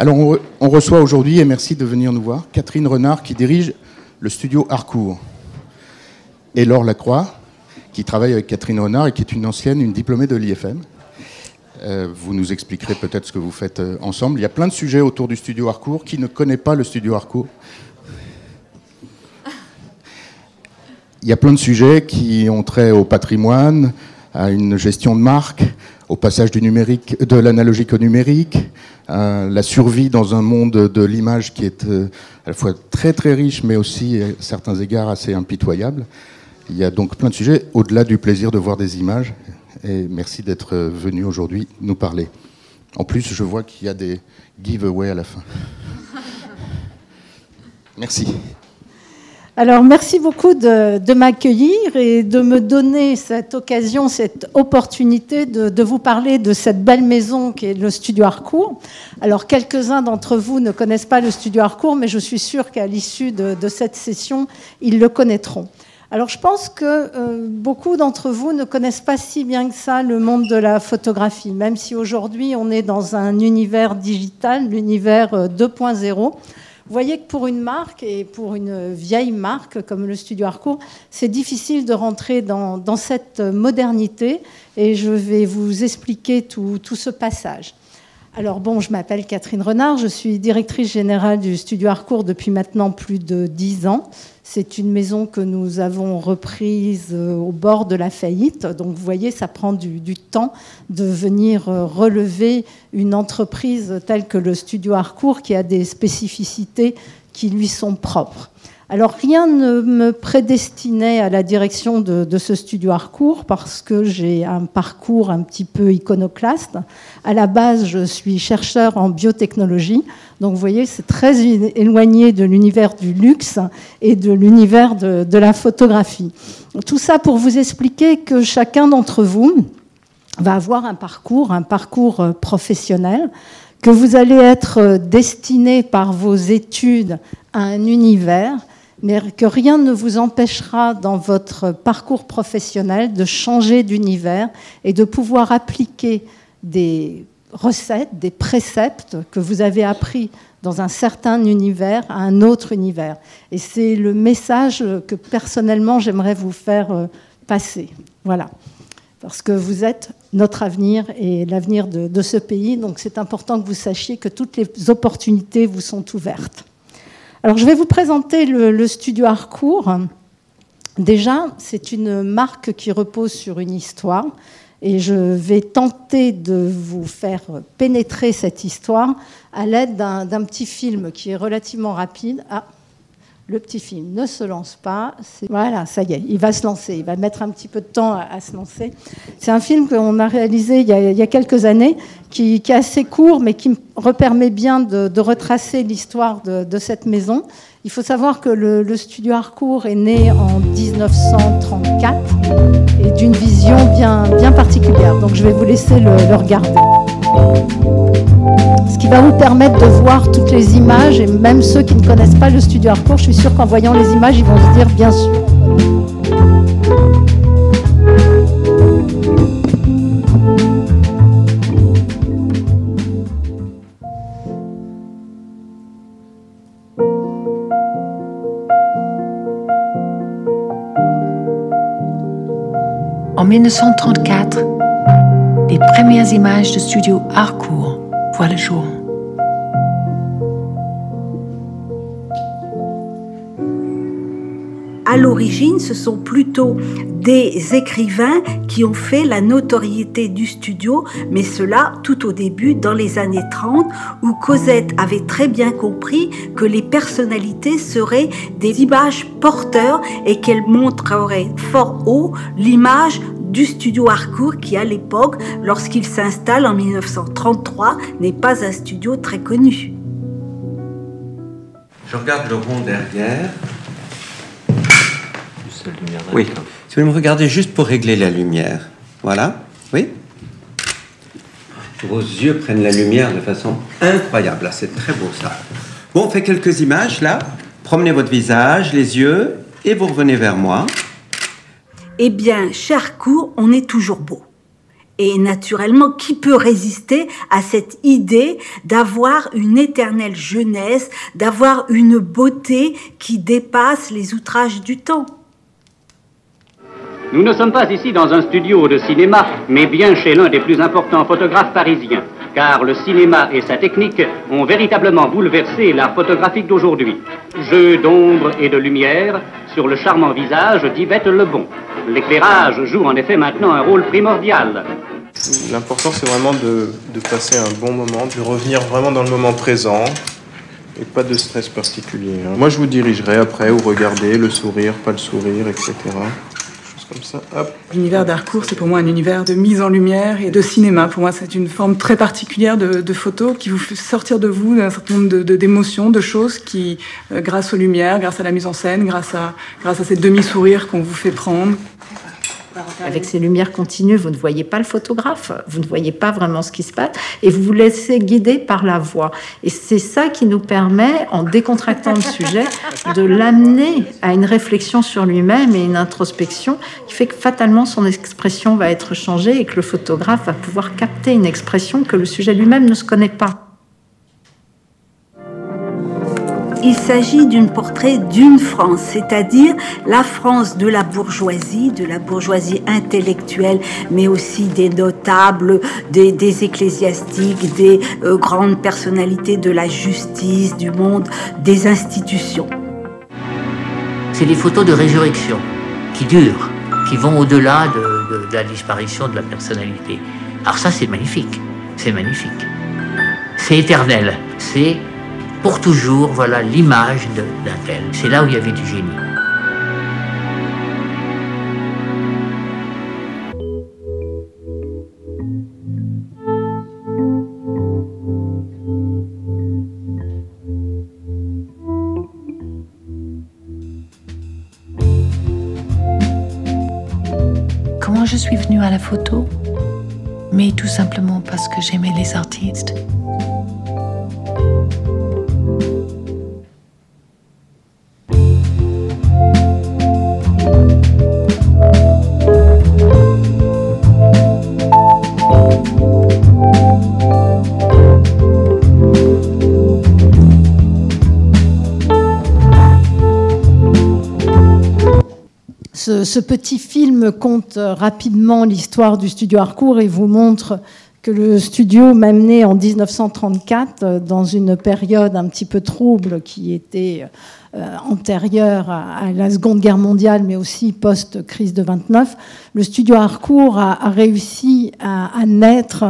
Alors, on, reçoit aujourd'hui, et merci de venir nous voir, Catherine Renard qui dirige le studio Harcourt. Et Laure Lacroix, qui travaille avec Catherine Renard et qui est une ancienne, une diplômée de l'IFM. Euh, vous nous expliquerez peut-être ce que vous faites euh, ensemble. Il y a plein de sujets autour du studio Harcourt. Qui ne connaît pas le studio Harcourt? Il y a plein de sujets qui ont trait au patrimoine, à une gestion de marque, au passage du numérique, de l'analogique au numérique, la survie dans un monde de l'image qui est euh, à la fois très très riche, mais aussi à certains égards assez impitoyable. Il y a donc plein de sujets au-delà du plaisir de voir des images. Et merci d'être venu aujourd'hui nous parler. En plus, je vois qu'il y a des giveaways à la fin. Merci. Alors, merci beaucoup de, m'accueillir et de me donner cette occasion, cette opportunité de, vous parler de cette belle maison qui est le Studio Harcourt. Alors, quelques-uns d'entre vous ne connaissent pas le Studio Harcourt, mais je suis sûre qu'à l'issue de, cette session, ils le connaîtront. Alors, je pense que euh, beaucoup d'entre vous ne connaissent pas si bien que ça le monde de la photographie, même si aujourd'hui on est dans un univers digital, l'univers 2.0. Voyez que pour une marque et pour une vieille marque comme le Studio Harcourt, c'est difficile de rentrer dans, cette modernité et je vais vous expliquer tout ce passage. Alors bon, je m'appelle Catherine Renard, je suis directrice générale du Studio Harcourt depuis maintenant plus de dix ans. C'est une maison que nous avons reprise euh, au bord de la faillite. Donc vous voyez, ça prend du, temps de venir euh, relever une entreprise telle que le Studio Harcourt qui a des spécificités qui lui sont propres. Alors rien ne me prédestinait à la direction de, ce studio Harcourt parce que j'ai un parcours un petit peu iconoclaste. À la base, je suis chercheur en biotechnologie. Donc vous voyez, c'est très éloigné de l'univers du luxe et de l'univers de, la photographie. Tout ça pour vous expliquer que chacun d'entre vous va avoir un parcours, un parcours euh, professionnel que vous allez être euh, destiné par vos études à un univers mais que rien ne vous empêchera dans votre parcours professionnel de changer d'univers et de pouvoir appliquer des recettes, des préceptes que vous avez appris dans un certain univers à un autre univers. Et c'est le message que personnellement j'aimerais vous faire euh, passer. Voilà. Parce que vous êtes notre avenir et l'avenir de, de ce pays. Donc c'est important que vous sachiez que toutes les opportunités vous sont ouvertes. Alors, je vais vous présenter le, studio Harcourt. Déjà, c'est une marque qui repose sur une histoire et je vais tenter de vous faire pénétrer cette histoire à l'aide d'un petit film qui est relativement rapide. Ah, le petit film ne se lance pas. Voilà, ça y est, il va se lancer. Il va mettre un petit peu de temps à, se lancer. C'est un film qu'on a réalisé il y a, quelques années, qui, est assez court, mais qui me permet bien de, retracer l'histoire de, cette maison. Il faut savoir que le, studio Harcourt est né en 1934 et d'une vision bien, particulière. Donc je vais vous laisser le, le regarder ce qui va vous permettre de voir toutes les images, et même ceux qui ne connaissent pas le studio Harcourt, je suis sûre qu'en voyant les images, ils vont se dire bien sûr. En 1934, les premières images du studio Harcourt le jour. À l'origine, ce sont plutôt des écrivains qui ont fait la notoriété du studio, mais cela tout au début, dans les années 30, où Cosette avait très bien compris que les personnalités seraient des images porteurs et qu'elles montreraient fort haut l'image du studio Harcourt qui, à l'époque, lorsqu'il s'installe en 1933, n'est pas un studio très connu. Je regarde le rond derrière. Oui. Si vous me regardez juste pour régler la lumière. Voilà. Oui. Vos yeux prennent la lumière de façon incroyable. Là, c'est très beau ça. Bon, on fait quelques images là. Promenez votre visage, les yeux, et vous revenez vers moi. Eh bien, cher on est toujours beau. Et naturellement, qui peut résister à cette idée d'avoir une éternelle jeunesse, d'avoir une beauté qui dépasse les outrages du temps? Nous ne sommes pas ici dans un studio de cinéma, mais bien chez l'un des plus importants photographes parisiens, car le cinéma et sa technique ont véritablement bouleversé l'art photographique d'aujourd'hui. Jeu d'ombre et de lumière sur le charmant visage d'Yvette Lebon. L'éclairage joue en effet maintenant un rôle primordial. L'important, c'est vraiment de, passer un bon moment, de revenir vraiment dans le moment présent et pas de stress particulier. Hein. Moi, je vous dirigerai après où regarder, le sourire, pas le sourire, etc. L'univers d'Harcourt, c'est pour moi un univers de mise en lumière et de cinéma. Pour moi, c'est une forme très particulière de, photo qui vous fait sortir de vous d'un certain nombre d'émotions, de, de, choses qui, euh, grâce aux lumières, grâce à la mise en scène, grâce à, grâce à ces demi-sourires qu'on vous fait prendre, avec ces lumières continues, vous ne voyez pas le photographe, vous ne voyez pas vraiment ce qui se passe, et vous vous laissez guider par la voix. Et c'est ça qui nous permet, en décontractant le sujet, de l'amener à une réflexion sur lui-même et une introspection qui fait que fatalement son expression va être changée et que le photographe va pouvoir capter une expression que le sujet lui-même ne se connaît pas. Il s'agit d'un portrait d'une France, c'est-à-dire la France de la bourgeoisie, de la bourgeoisie intellectuelle, mais aussi des notables, des, ecclésiastiques, des euh, grandes personnalités de la justice, du monde, des institutions. C'est des photos de résurrection qui durent, qui vont au-delà de, de, de la disparition de la personnalité. Alors ça, c'est magnifique, c'est magnifique. C'est éternel, c'est pour toujours, voilà l'image d'un tel. C'est là où il y avait du génie. Comment je suis venue à la photo? Mais tout simplement parce que j'aimais les artistes. Ce, petit film compte rapidement l'histoire du studio Harcourt et vous montre que le studio m'a mené en 1934 dans une période un petit peu trouble qui était euh, antérieure à, la Seconde Guerre mondiale, mais aussi post-crise de 29. Le studio Harcourt a, réussi à, à, naître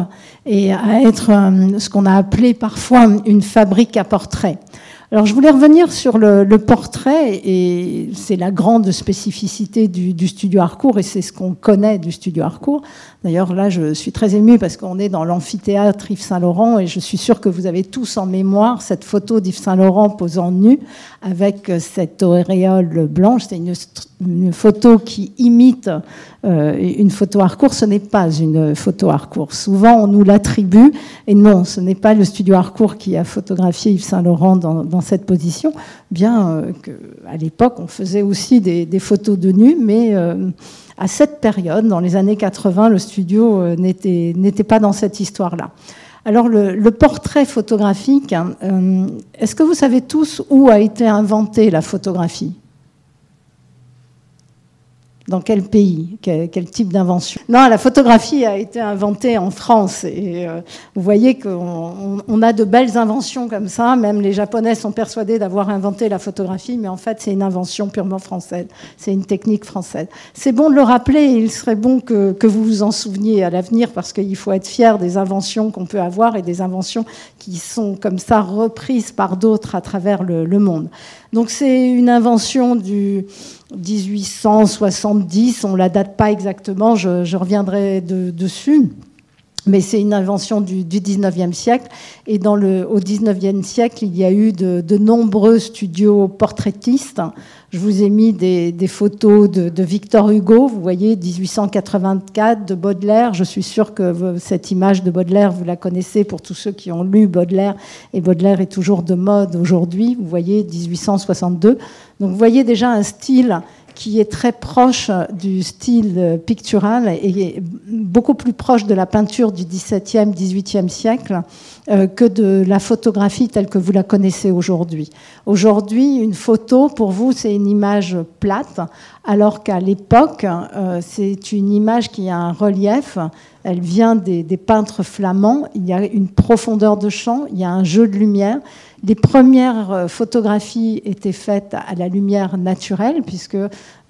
et à être euh, ce qu'on a appelé parfois une fabrique à portraits. Alors je voulais revenir sur le, portrait, et c'est la grande spécificité du, studio Harcourt, et c'est ce qu'on connaît du studio Harcourt. D'ailleurs là, je suis très émue parce qu'on est dans l'amphithéâtre Yves Saint-Laurent, et je suis sûre que vous avez tous en mémoire cette photo d'Yves Saint-Laurent posant nu avec cette auréole blanche. C'est une, photo qui imite euh, une photo Harcourt. Ce n'est pas une photo Harcourt. Souvent, on nous l'attribue, et non, ce n'est pas le studio Harcourt qui a photographié Yves Saint-Laurent dans, cette position, bien euh, qu'à l'époque, on faisait aussi des, photos de nu, mais euh, à cette période, dans les années 80, le studio euh, n'était pas dans cette histoire-là. Alors le, portrait photographique, hein, est-ce que vous savez tous où a été inventée la photographie? Dans quel pays? Quel, type d'invention? Non, la photographie a été inventée en France. Et euh, vous voyez qu'on on a de belles inventions comme ça. Même les Japonais sont persuadés d'avoir inventé la photographie, mais en fait, c'est une invention purement française. C'est une technique française. C'est bon de le rappeler. Et il serait bon que, que vous vous en souveniez à l'avenir, parce qu'il faut être fier des inventions qu'on peut avoir et des inventions qui sont comme ça reprises par d'autres à travers le, le monde. Donc c'est une invention du 1870, on ne la date pas exactement, je, reviendrai de, dessus, mais c'est une invention du, du 19e siècle. Et au 19e siècle, il y a eu de, nombreux studios portraitistes. Je vous ai mis des, photos de, Victor Hugo, vous voyez, 1884, de Baudelaire. Je suis sûre que cette image de Baudelaire, vous la connaissez pour tous ceux qui ont lu Baudelaire. Et Baudelaire est toujours de mode aujourd'hui, vous voyez, 1862. Donc vous voyez déjà un style qui est très proche du style pictural et beaucoup plus proche de la peinture du XVIIe, XVIIIe siècle euh, que de la photographie telle que vous la connaissez aujourd'hui. Aujourd'hui, une photo, pour vous, c'est une image plate, alors qu'à l'époque, euh, c'est une image qui a un relief. Elle vient des, des, peintres flamands. Il y a une profondeur de champ, il y a un jeu de lumière. Les premières euh, photographies étaient faites à la lumière naturelle, puisque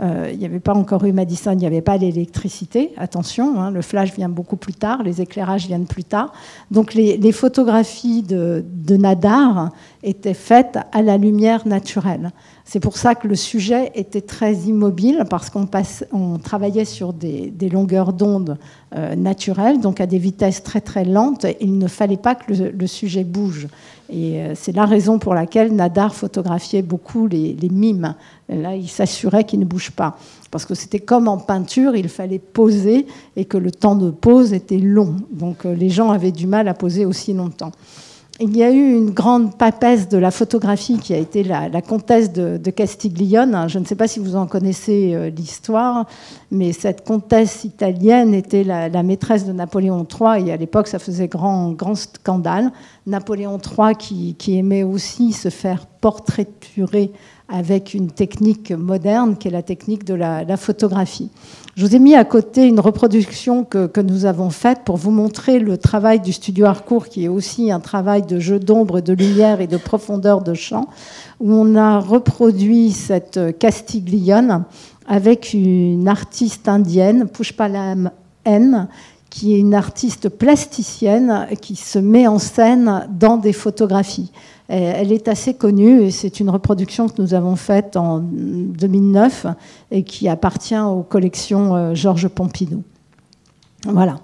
euh, il n'y avait pas encore eu Madison, il n'y avait pas l'électricité. Attention, hein, le flash vient beaucoup plus tard, les éclairages viennent plus tard. Donc les, photographies de, Nadar étaient faites à la lumière naturelle. C'est pour ça que le sujet était très immobile, parce qu'on on travaillait sur des, longueurs d'onde euh, naturelles, donc à des vitesses très très lentes. il ne fallait pas que le sujet bouge. Et euh, c'est la raison pour laquelle Nadar photographiait beaucoup les, mimes. Là, il s'assurait qu'ils ne bougent pas. Parce que c'était comme en peinture, il fallait poser et que le temps de pose était long. Donc euh, les gens avaient du mal à poser aussi longtemps. Il y a eu une grande papesse de la photographie qui a été la, comtesse de, Castiglione. Je ne sais pas si vous en connaissez euh, l'histoire, mais cette comtesse italienne était la, maîtresse de Napoléon III et à l'époque ça faisait grand, grand scandale. Napoléon III qui, qui aimait aussi se faire portraiturer avec une technique moderne qui est la technique de la, photographie. Je vous ai mis à côté une reproduction que, nous avons faite pour vous montrer le travail du studio Harcourt, qui est aussi un travail de jeu d'ombre, de lumière et de profondeur de champ, où on a reproduit cette Castiglione avec une artiste indienne, Pushpalam N, qui est une artiste plasticienne qui se met en scène dans des photographies. Elle est assez connue et c'est une reproduction que nous avons faite en 2009 et qui appartient aux collections euh, Georges Pompidou. Voilà.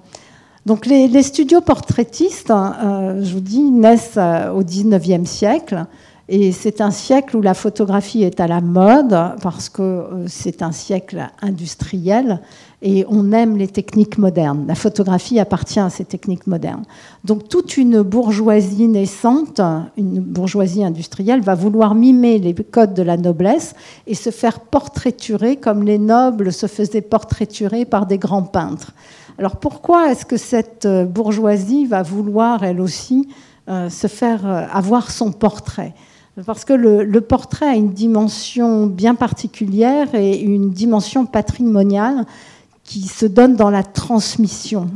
Donc les, studios portraitistes, euh, je vous dis, naissent euh, au 19e siècle. Et c'est un siècle où la photographie est à la mode parce que c'est un siècle industriel et on aime les techniques modernes. La photographie appartient à ces techniques modernes. Donc toute une bourgeoisie naissante, une bourgeoisie industrielle, va vouloir mimer les codes de la noblesse et se faire portraiturer comme les nobles se faisaient portraiturer par des grands peintres. Alors pourquoi est-ce que cette bourgeoisie va vouloir, elle aussi, euh, se faire euh, avoir son portrait? Parce que le, portrait a une dimension bien particulière et une dimension patrimoniale qui se donne dans la transmission.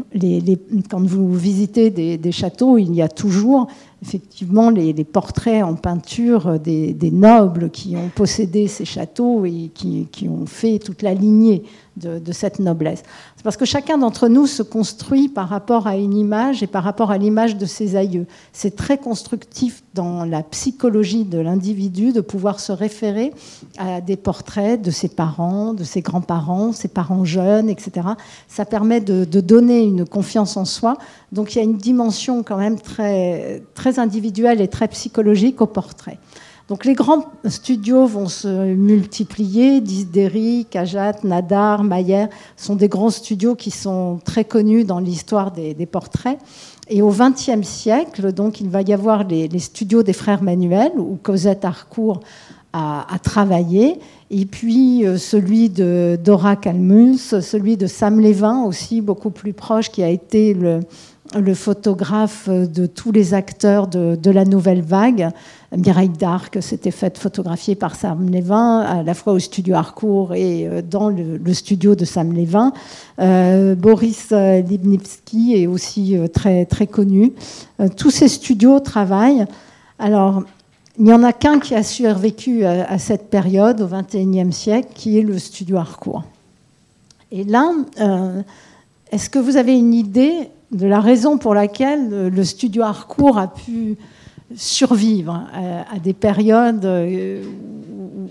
quand vous visitez des, châteaux, il y a toujours effectivement les, portraits en peinture des, nobles qui ont possédé ces châteaux et qui, ont fait toute la lignée de, cette noblesse. C'est parce que chacun d'entre nous se construit par rapport à une image et par rapport à l'image de ses aïeux. C'est très constructif dans la psychologie de l'individu de pouvoir se référer à des portraits de ses parents, de ses grands-parents, ses parents jeunes, etc. Ça permet de, de, donner une confiance en soi. Donc il y a une dimension quand même très, très individuelle et très psychologique au portrait. Donc les grands studios vont se multiplier. Disderi, Kajat, Nadar, Mayer sont des grands studios qui sont très connus dans l'histoire des, portraits. Et au XXe siècle, donc, il va y avoir les, studios des frères Manuel, où Cosette Harcourt a, travaillé, et puis euh, celui de Dora Calmus, celui de Sam Levin, aussi beaucoup plus proche, qui a été le, le photographe de tous les acteurs de, la nouvelle vague. Mireille Darc s'était faite photographier par Sam Levin, à la fois au studio Harcourt et euh, dans le, studio de Sam Levin. Euh, Boris Libnitsky est aussi euh, très, très connu. tous ces studios travaillent. Alors, il n'y en a qu'un qui a survécu à, cette période, au XXIe siècle, qui est le studio Harcourt. Et là, est-ce que vous avez une idée de la raison pour laquelle le studio Harcourt a pu survivre à, des périodes euh,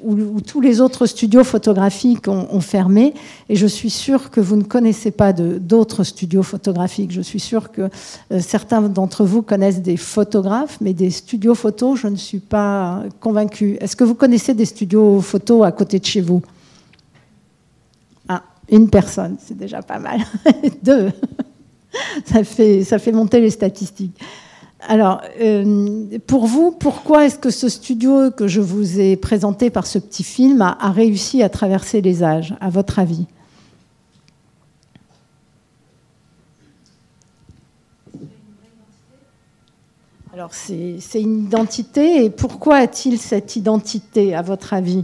où, tous les autres studios photographiques ont, fermé. Et je suis sûre que vous ne connaissez pas d'autres studios photographiques. Je suis sûre que euh, certains d'entre vous connaissent des photographes, mais des studios photos, je ne suis pas convaincue. Est-ce que vous connaissez des studios photos à côté de chez vous? Ah, une personne, c'est déjà pas mal. Deux ça fait, ça fait monter les statistiques. Alors, euh, pour vous, pourquoi est-ce que ce studio que je vous ai présenté par ce petit film a, a réussi à traverser les âges, à votre avis? Alors, c'est une identité, et pourquoi a-t-il cette identité, à votre avis?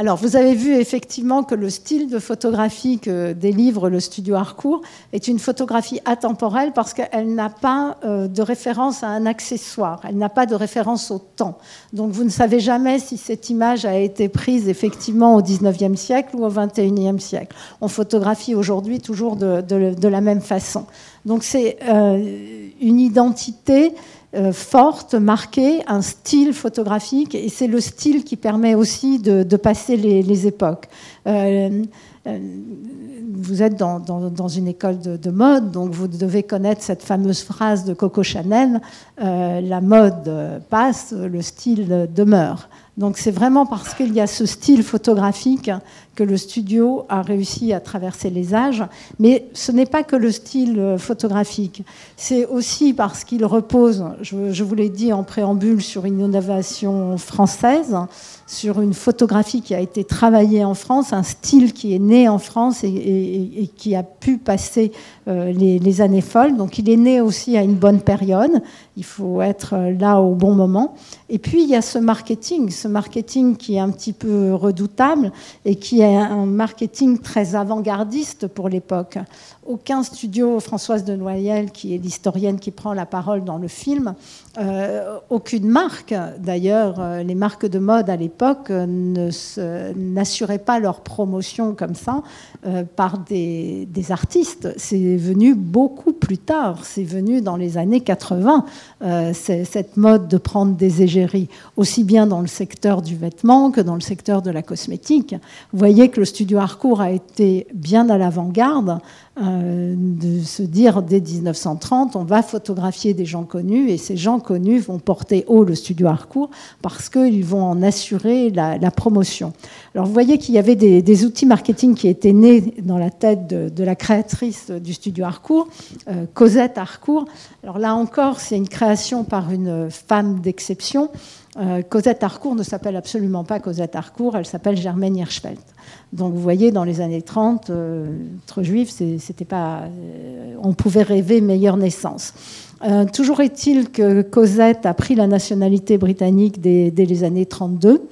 Alors, vous avez vu effectivement que le style de photographie que délivre le studio Harcourt est une photographie atemporelle parce qu'elle n'a pas euh, de référence à un accessoire, elle n'a pas de référence au temps. Donc, vous ne savez jamais si cette image a été prise effectivement au 19e siècle ou au 21e siècle. On photographie aujourd'hui toujours de, la même façon. Donc, c'est euh, une identité euh, forte, marquée, un style photographique, et c'est le style qui permet aussi de, passer les, époques. Euh, euh, vous êtes dans, une école de, de mode, donc vous devez connaître cette fameuse phrase de Coco Chanel la mode passe, le style demeure. Donc c'est vraiment parce qu'il y a ce style photographique que le studio a réussi à traverser les âges. Mais ce n'est pas que le style euh, photographique, c'est aussi parce qu'il repose, je, vous l'ai dit en préambule, sur une innovation française, sur une photographie qui a été travaillée en France, un style qui est né en France et qui a pu passer euh, les, les années folles. Donc il est né aussi à une bonne période. Il faut être euh, là au bon moment. Et puis il y a ce marketing, ce marketing qui est un petit peu redoutable et qui est un marketing très avant-gardiste pour l'époque. Aucun studio, Françoise de Noyel, qui est l'historienne qui prend la parole dans le film, euh, aucune marque, d'ailleurs, euh, les marques de mode à l'époque n'assuraient pas leur promotion comme ça par des artistes. C'est venu beaucoup plus tard, c'est venu dans les années 80, euh, cette mode de prendre des égéries, aussi bien dans le secteur du vêtement que dans le secteur de la cosmétique. Vous voyez que le studio Harcourt a été bien à l'avant-garde euh, de se dire dès 1930, on va photographier des gens connus et ces gens connus vont porter haut le studio Harcourt parce qu'ils vont en assurer la, promotion. Alors vous voyez qu'il y avait des, outils marketing qui étaient nés dans la tête de, de la créatrice du studio Harcourt, euh, Cosette Harcourt. Alors là encore, c'est une création par une femme d'exception. Euh, Cosette Harcourt ne s'appelle absolument pas Cosette Harcourt, elle s'appelle Germaine Hirschfeld. Donc vous voyez, dans les années 30, euh, être juif, c'était pas, euh, on pouvait rêver meilleure naissance. Euh, toujours est-il que Cosette a pris la nationalité britannique dès les années 32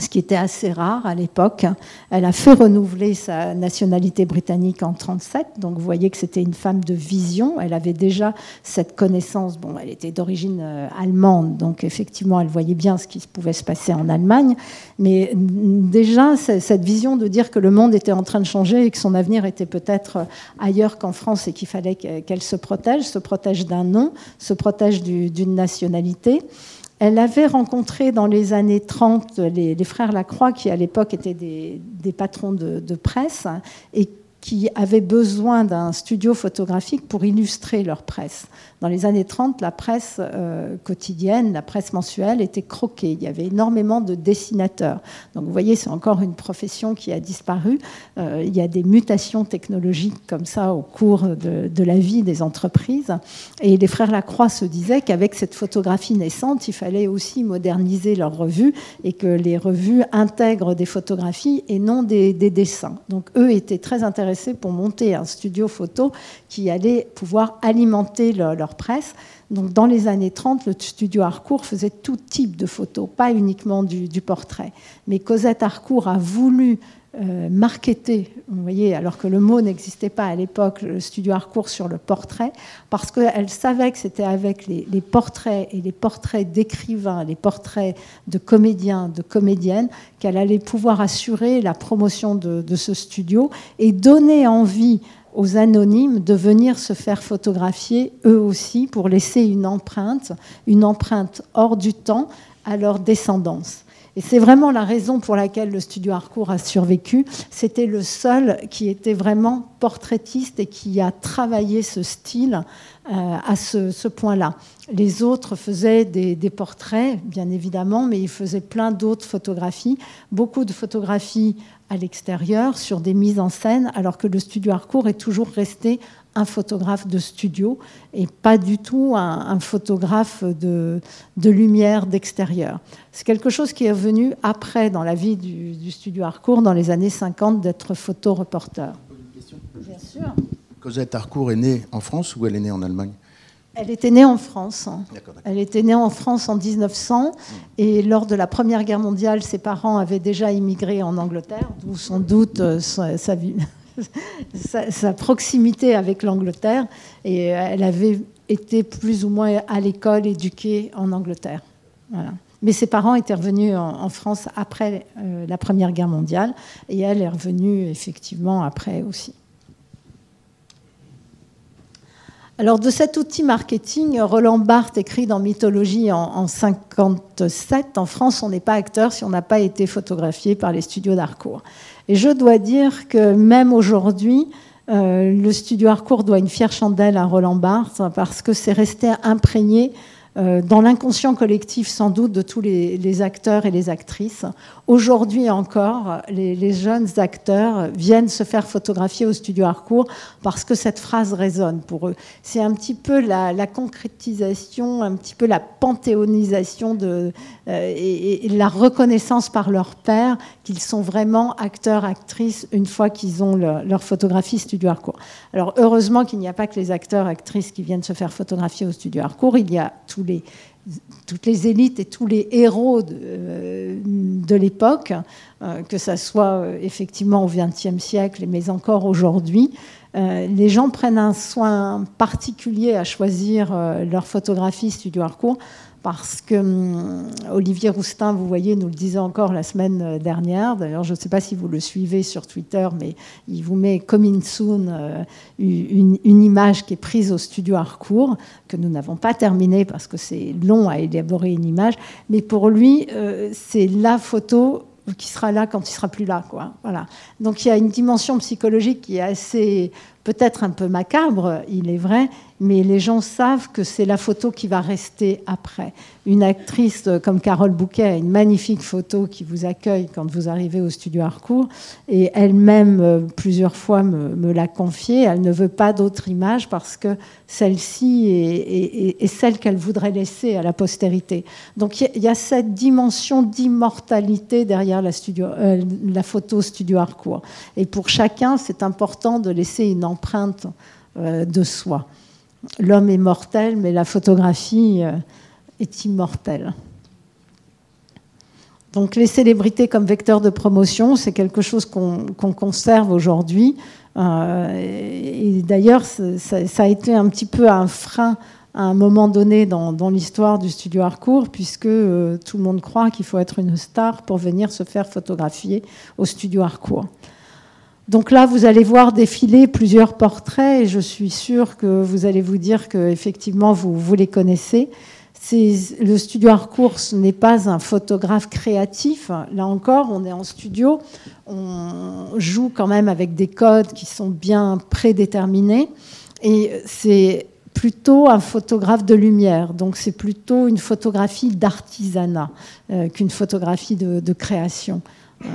ce qui était assez rare à l'époque. Elle a fait renouveler sa nationalité britannique en 37, donc vous voyez que c'était une femme de vision. Elle avait déjà cette connaissance. Bon, elle était d'origine euh, allemande, donc effectivement, elle voyait bien ce qui pouvait se passer en Allemagne. Mais mm, déjà, cette vision de dire que le monde était en train de changer et que son avenir était peut-être euh, ailleurs qu'en France et qu'il fallait que- qu'elle se protège, se protège d'un nom, se protège du- d'une nationalité. Elle avait rencontré dans les années 30 les, frères Lacroix, qui à l'époque étaient des, patrons de presse et qui avaient besoin d'un studio photographique pour illustrer leur presse. Dans les années 30, la presse euh, quotidienne, la presse mensuelle était croquée. Il y avait énormément de dessinateurs. Donc vous voyez, c'est encore une profession qui a disparu. Euh, il y a des mutations technologiques comme ça au cours de, la vie des entreprises. Et les frères Lacroix se disaient qu'avec cette photographie naissante, il fallait aussi moderniser leurs revues et que les revues intègrent des photographies et non des, des dessins. Donc eux étaient très intéressés pour monter un studio photo qui allait pouvoir alimenter leur, leur presse. Donc dans les années 30, le studio Harcourt faisait tout type de photos, pas uniquement du, portrait. Mais Cosette Harcourt a voulu euh, marketer, vous voyez, alors que le mot n'existait pas à l'époque, le studio Harcourt sur le portrait, parce qu'elle savait que c'était avec les, les portraits et les portraits d'écrivains, les portraits de comédiens, de comédiennes, qu'elle allait pouvoir assurer la promotion de, de ce studio et donner envie aux anonymes de venir se faire photographier eux aussi pour laisser une empreinte, une empreinte hors du temps à leur descendance. Et c'est vraiment la raison pour laquelle le studio Harcourt a survécu. C'était le seul qui était vraiment portraitiste et qui a travaillé ce style euh, à ce, point-là. Les autres faisaient des, des, portraits, bien évidemment, mais ils faisaient plein d'autres photographies, beaucoup de photographies à l'extérieur sur des mises en scène, alors que le studio Harcourt est toujours resté un photographe de studio et pas du tout un, photographe de, de lumière d'extérieur. C'est quelque chose qui est venu après dans la vie du, studio Harcourt dans les années 50 d'être photoreporter. Bien sûr. Cosette Harcourt est née en France ou elle est née en Allemagne? Elle était née en France. Elle était née en France en 1900 et lors de la Première Guerre mondiale, ses parents avaient déjà immigré en Angleterre, d'où sans doute euh, sa, sa, proximité avec l'Angleterre. Et elle avait été plus ou moins à l'école éduquée en Angleterre. Mais ses parents étaient revenus en, France après euh, la Première Guerre mondiale et elle est revenue effectivement après aussi. Alors de cet outil marketing, Roland Barthes écrit dans Mythologie en, 1957, en France, on n'est pas acteur si on n'a pas été photographié par les studios d'Harcourt. Et je dois dire que même aujourd'hui, euh, le studio Harcourt doit une fière chandelle à Roland Barthes parce que c'est resté imprégné dans l'inconscient collectif sans doute de tous les, acteurs et les actrices. Aujourd'hui encore, les, jeunes acteurs viennent se faire photographier au studio Harcourt parce que cette phrase résonne pour eux. C'est un petit peu la, concrétisation, un petit peu la panthéonisation euh, et, la reconnaissance par leur père qu'ils sont vraiment acteurs, actrices une fois qu'ils ont leur photographie studio Harcourt. Alors heureusement qu'il n'y a pas que les acteurs, actrices qui viennent se faire photographier au studio Harcourt, il y a tout toutes les élites et tous les héros de, euh, l'époque, euh, que ce soit euh, effectivement au XXe siècle, mais encore aujourd'hui, les gens prennent un soin particulier à choisir leur photographie studio Harcourt parce que hum, Olivier Roustin, vous voyez, nous le disait encore la semaine euh, dernière. D'ailleurs, je ne sais pas si vous le suivez sur Twitter, mais il vous met coming soon euh, une, image qui est prise au studio Harcourt, que nous n'avons pas terminée parce que c'est long à élaborer une image. Mais pour lui, euh, c'est la photo qui sera là quand il sera plus là, quoi. Voilà. Donc il y a une dimension psychologique qui est assez peut-être un peu macabre, il est vrai, mais les gens savent que c'est la photo qui va rester après. Une actrice comme Carole Bouquet a une magnifique photo qui vous accueille quand vous arrivez au studio Harcourt, et elle-même, euh, plusieurs fois, me, l'a confié. Elle ne veut pas d'autre image parce que celle-ci est, celle qu'elle voudrait laisser à la postérité. Donc il y, a cette dimension d'immortalité derrière euh, la photo studio Harcourt. Et pour chacun, c'est important de laisser une empreinte euh, de soi. L'homme est mortel, mais la photographie euh, est immortelle. Donc les célébrités comme vecteur de promotion, c'est quelque chose qu'on conserve aujourd'hui. Euh, et d'ailleurs, ça, a été un petit peu un frein à un moment donné dans, l'histoire du studio Harcourt, puisque tout le monde croit qu'il faut être une star pour venir se faire photographier au studio Harcourt. Donc là, vous allez voir défiler plusieurs portraits et je suis sûre que vous allez vous dire que effectivement vous, vous les connaissez. Le studio Harcourt n'est pas un photographe créatif. Là encore, on est en studio, on joue quand même avec des codes qui sont bien prédéterminés. Et c'est plutôt un photographe de lumière. Donc c'est plutôt une photographie d'artisanat euh, qu'une photographie de création. Euh,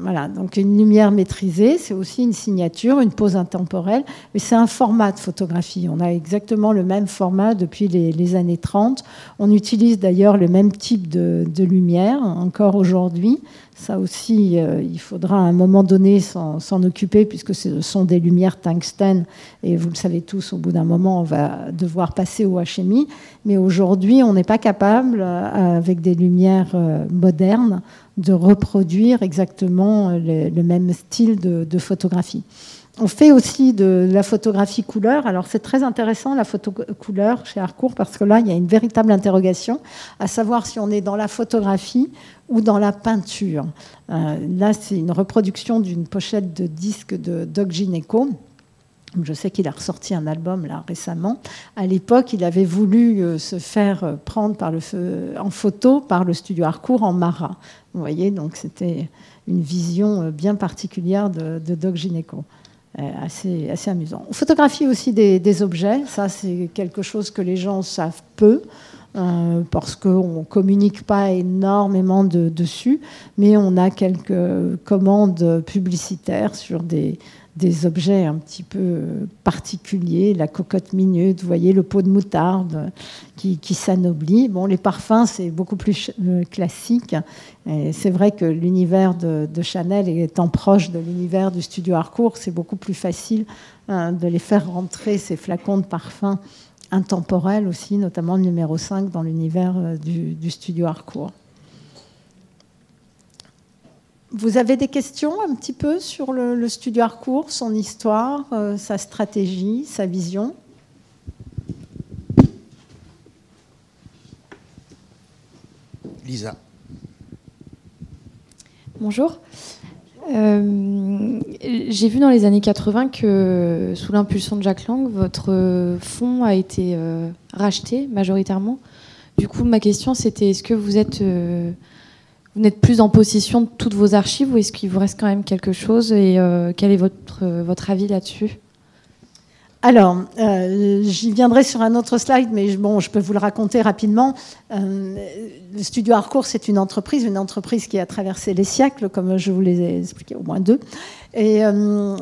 voilà, donc une lumière maîtrisée, c'est aussi une signature, une pose intemporelle, mais c'est un format de photographie. On a exactement le même format depuis les, années 30. On utilise d'ailleurs le même type de, lumière encore aujourd'hui. Ça aussi, euh, il faudra à un moment donné s'en occuper puisque ce sont des lumières tungstène et vous le savez tous, au bout d'un moment, on va devoir passer au HMI. Mais aujourd'hui, on n'est pas capable, euh, avec des lumières modernes, de reproduire exactement le, même style de, photographie. On fait aussi de la photographie couleur. Alors c'est très intéressant la photo couleur chez Harcourt parce que là il y a une véritable interrogation à savoir si on est dans la photographie ou dans la peinture. Euh, là c'est une reproduction d'une pochette de disque de Doc Gineco je sais qu'il a ressorti un album là récemment. À l'époque, il avait voulu euh, se faire euh, prendre en photo par le studio Harcourt en Marat. Vous voyez, donc c'était une vision euh, bien particulière de, Doc Gineco. Assez, assez amusant. On photographie aussi des, objets, ça c'est quelque chose que les gens savent peu. parce qu'on ne communique pas énormément dessus, mais on a quelques commandes publicitaires sur des, des objets un petit peu particuliers, la cocotte minute, vous voyez le pot de moutarde qui, qui s'anoblit. Bon, les parfums, c'est beaucoup plus euh, classique. C'est vrai que l'univers de, Chanel étant proche de l'univers du studio Harcourt, c'est beaucoup plus facile hein, de les faire rentrer, ces flacons de parfums intemporels aussi, notamment le numéro 5 dans l'univers euh, du studio Harcourt. Vous avez des questions un petit peu sur le, studio Harcourt, son histoire, euh, sa stratégie, sa vision? Lisa. Bonjour. Euh, j'ai vu dans les années 80 que, sous l'impulsion de Jacques Lang, votre fonds a été euh, racheté majoritairement. Du coup, ma question, c'était est-ce que vous êtes vous n'êtes plus en possession de toutes vos archives ou est-ce qu'il vous reste quand même quelque chose et euh, quel est votre, votre avis là-dessus? Alors, euh, j'y viendrai sur un autre slide, mais bon, je peux vous le raconter rapidement. Euh, le Studio Harcourt, c'est une entreprise, une entreprise qui a traversé les siècles, comme je vous les ai expliqué, au moins deux. Et euh,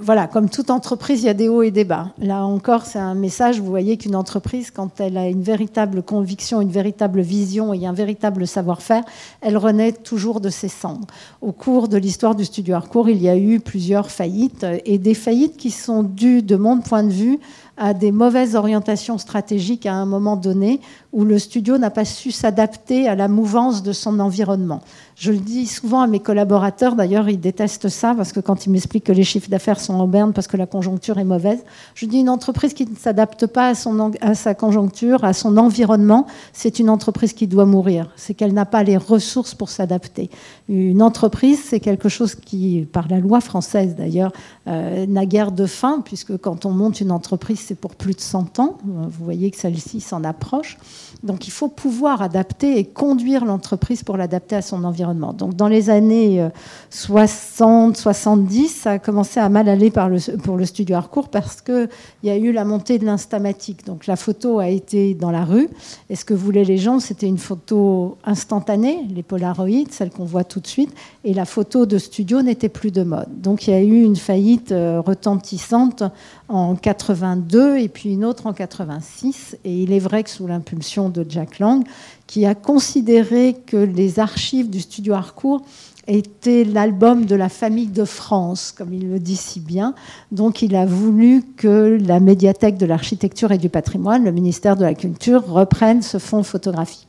voilà, comme toute entreprise, il y a des hauts et des bas. Là encore, c'est un message. Vous voyez qu'une entreprise, quand elle a une véritable conviction, une véritable vision et un véritable savoir-faire, elle renaît toujours de ses cendres. Au cours de l'histoire du Studio Harcourt, il y a eu plusieurs faillites et des faillites qui sont dues, de mon point de vue, à des mauvaises orientations stratégiques à un moment donné où le studio n'a pas su s'adapter à la mouvance de son environnement. Je le dis souvent à mes collaborateurs, d'ailleurs ils détestent ça parce que quand ils m'expliquent que les chiffres d'affaires sont en berne parce que la conjoncture est mauvaise, je dis une entreprise qui ne s'adapte pas à, son, à sa conjoncture, à son environnement, c'est une entreprise qui doit mourir. C'est qu'elle n'a pas les ressources pour s'adapter. Une entreprise, c'est quelque chose qui, par la loi française d'ailleurs, euh, n'a guère de fin puisque quand on monte une entreprise, c'est pour plus de 100 ans. Vous voyez que celle-ci s'en approche. Donc il faut pouvoir adapter et conduire l'entreprise pour l'adapter à son environnement. Donc dans les années 60, euh, 70, ça a commencé à mal aller pour le studio Harcourt parce qu'il y a eu la montée de l'instamatique. Donc la photo a été dans la rue. Et ce que voulaient les gens, c'était une photo instantanée, les Polaroids, celle qu'on voit tout de suite. Et la photo de studio n'était plus de mode. Donc il y a eu une faillite euh, retentissante en 82 et puis une autre en 86. Et il est vrai que sous l'impulsion de Jack Lang, qui a considéré que les archives du studio Harcourt étaient l'album de la famille de France, comme il le dit si bien. Donc il a voulu que la médiathèque de l'architecture et du patrimoine, le ministère de la Culture, reprenne ce fonds photographique.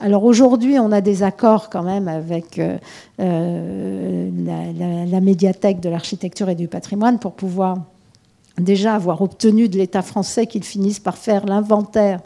Alors aujourd'hui, on a des accords quand même avec euh, euh, la, médiathèque de l'architecture et du patrimoine pour pouvoir déjà avoir obtenu de l'État français qu'il finisse par faire l'inventaire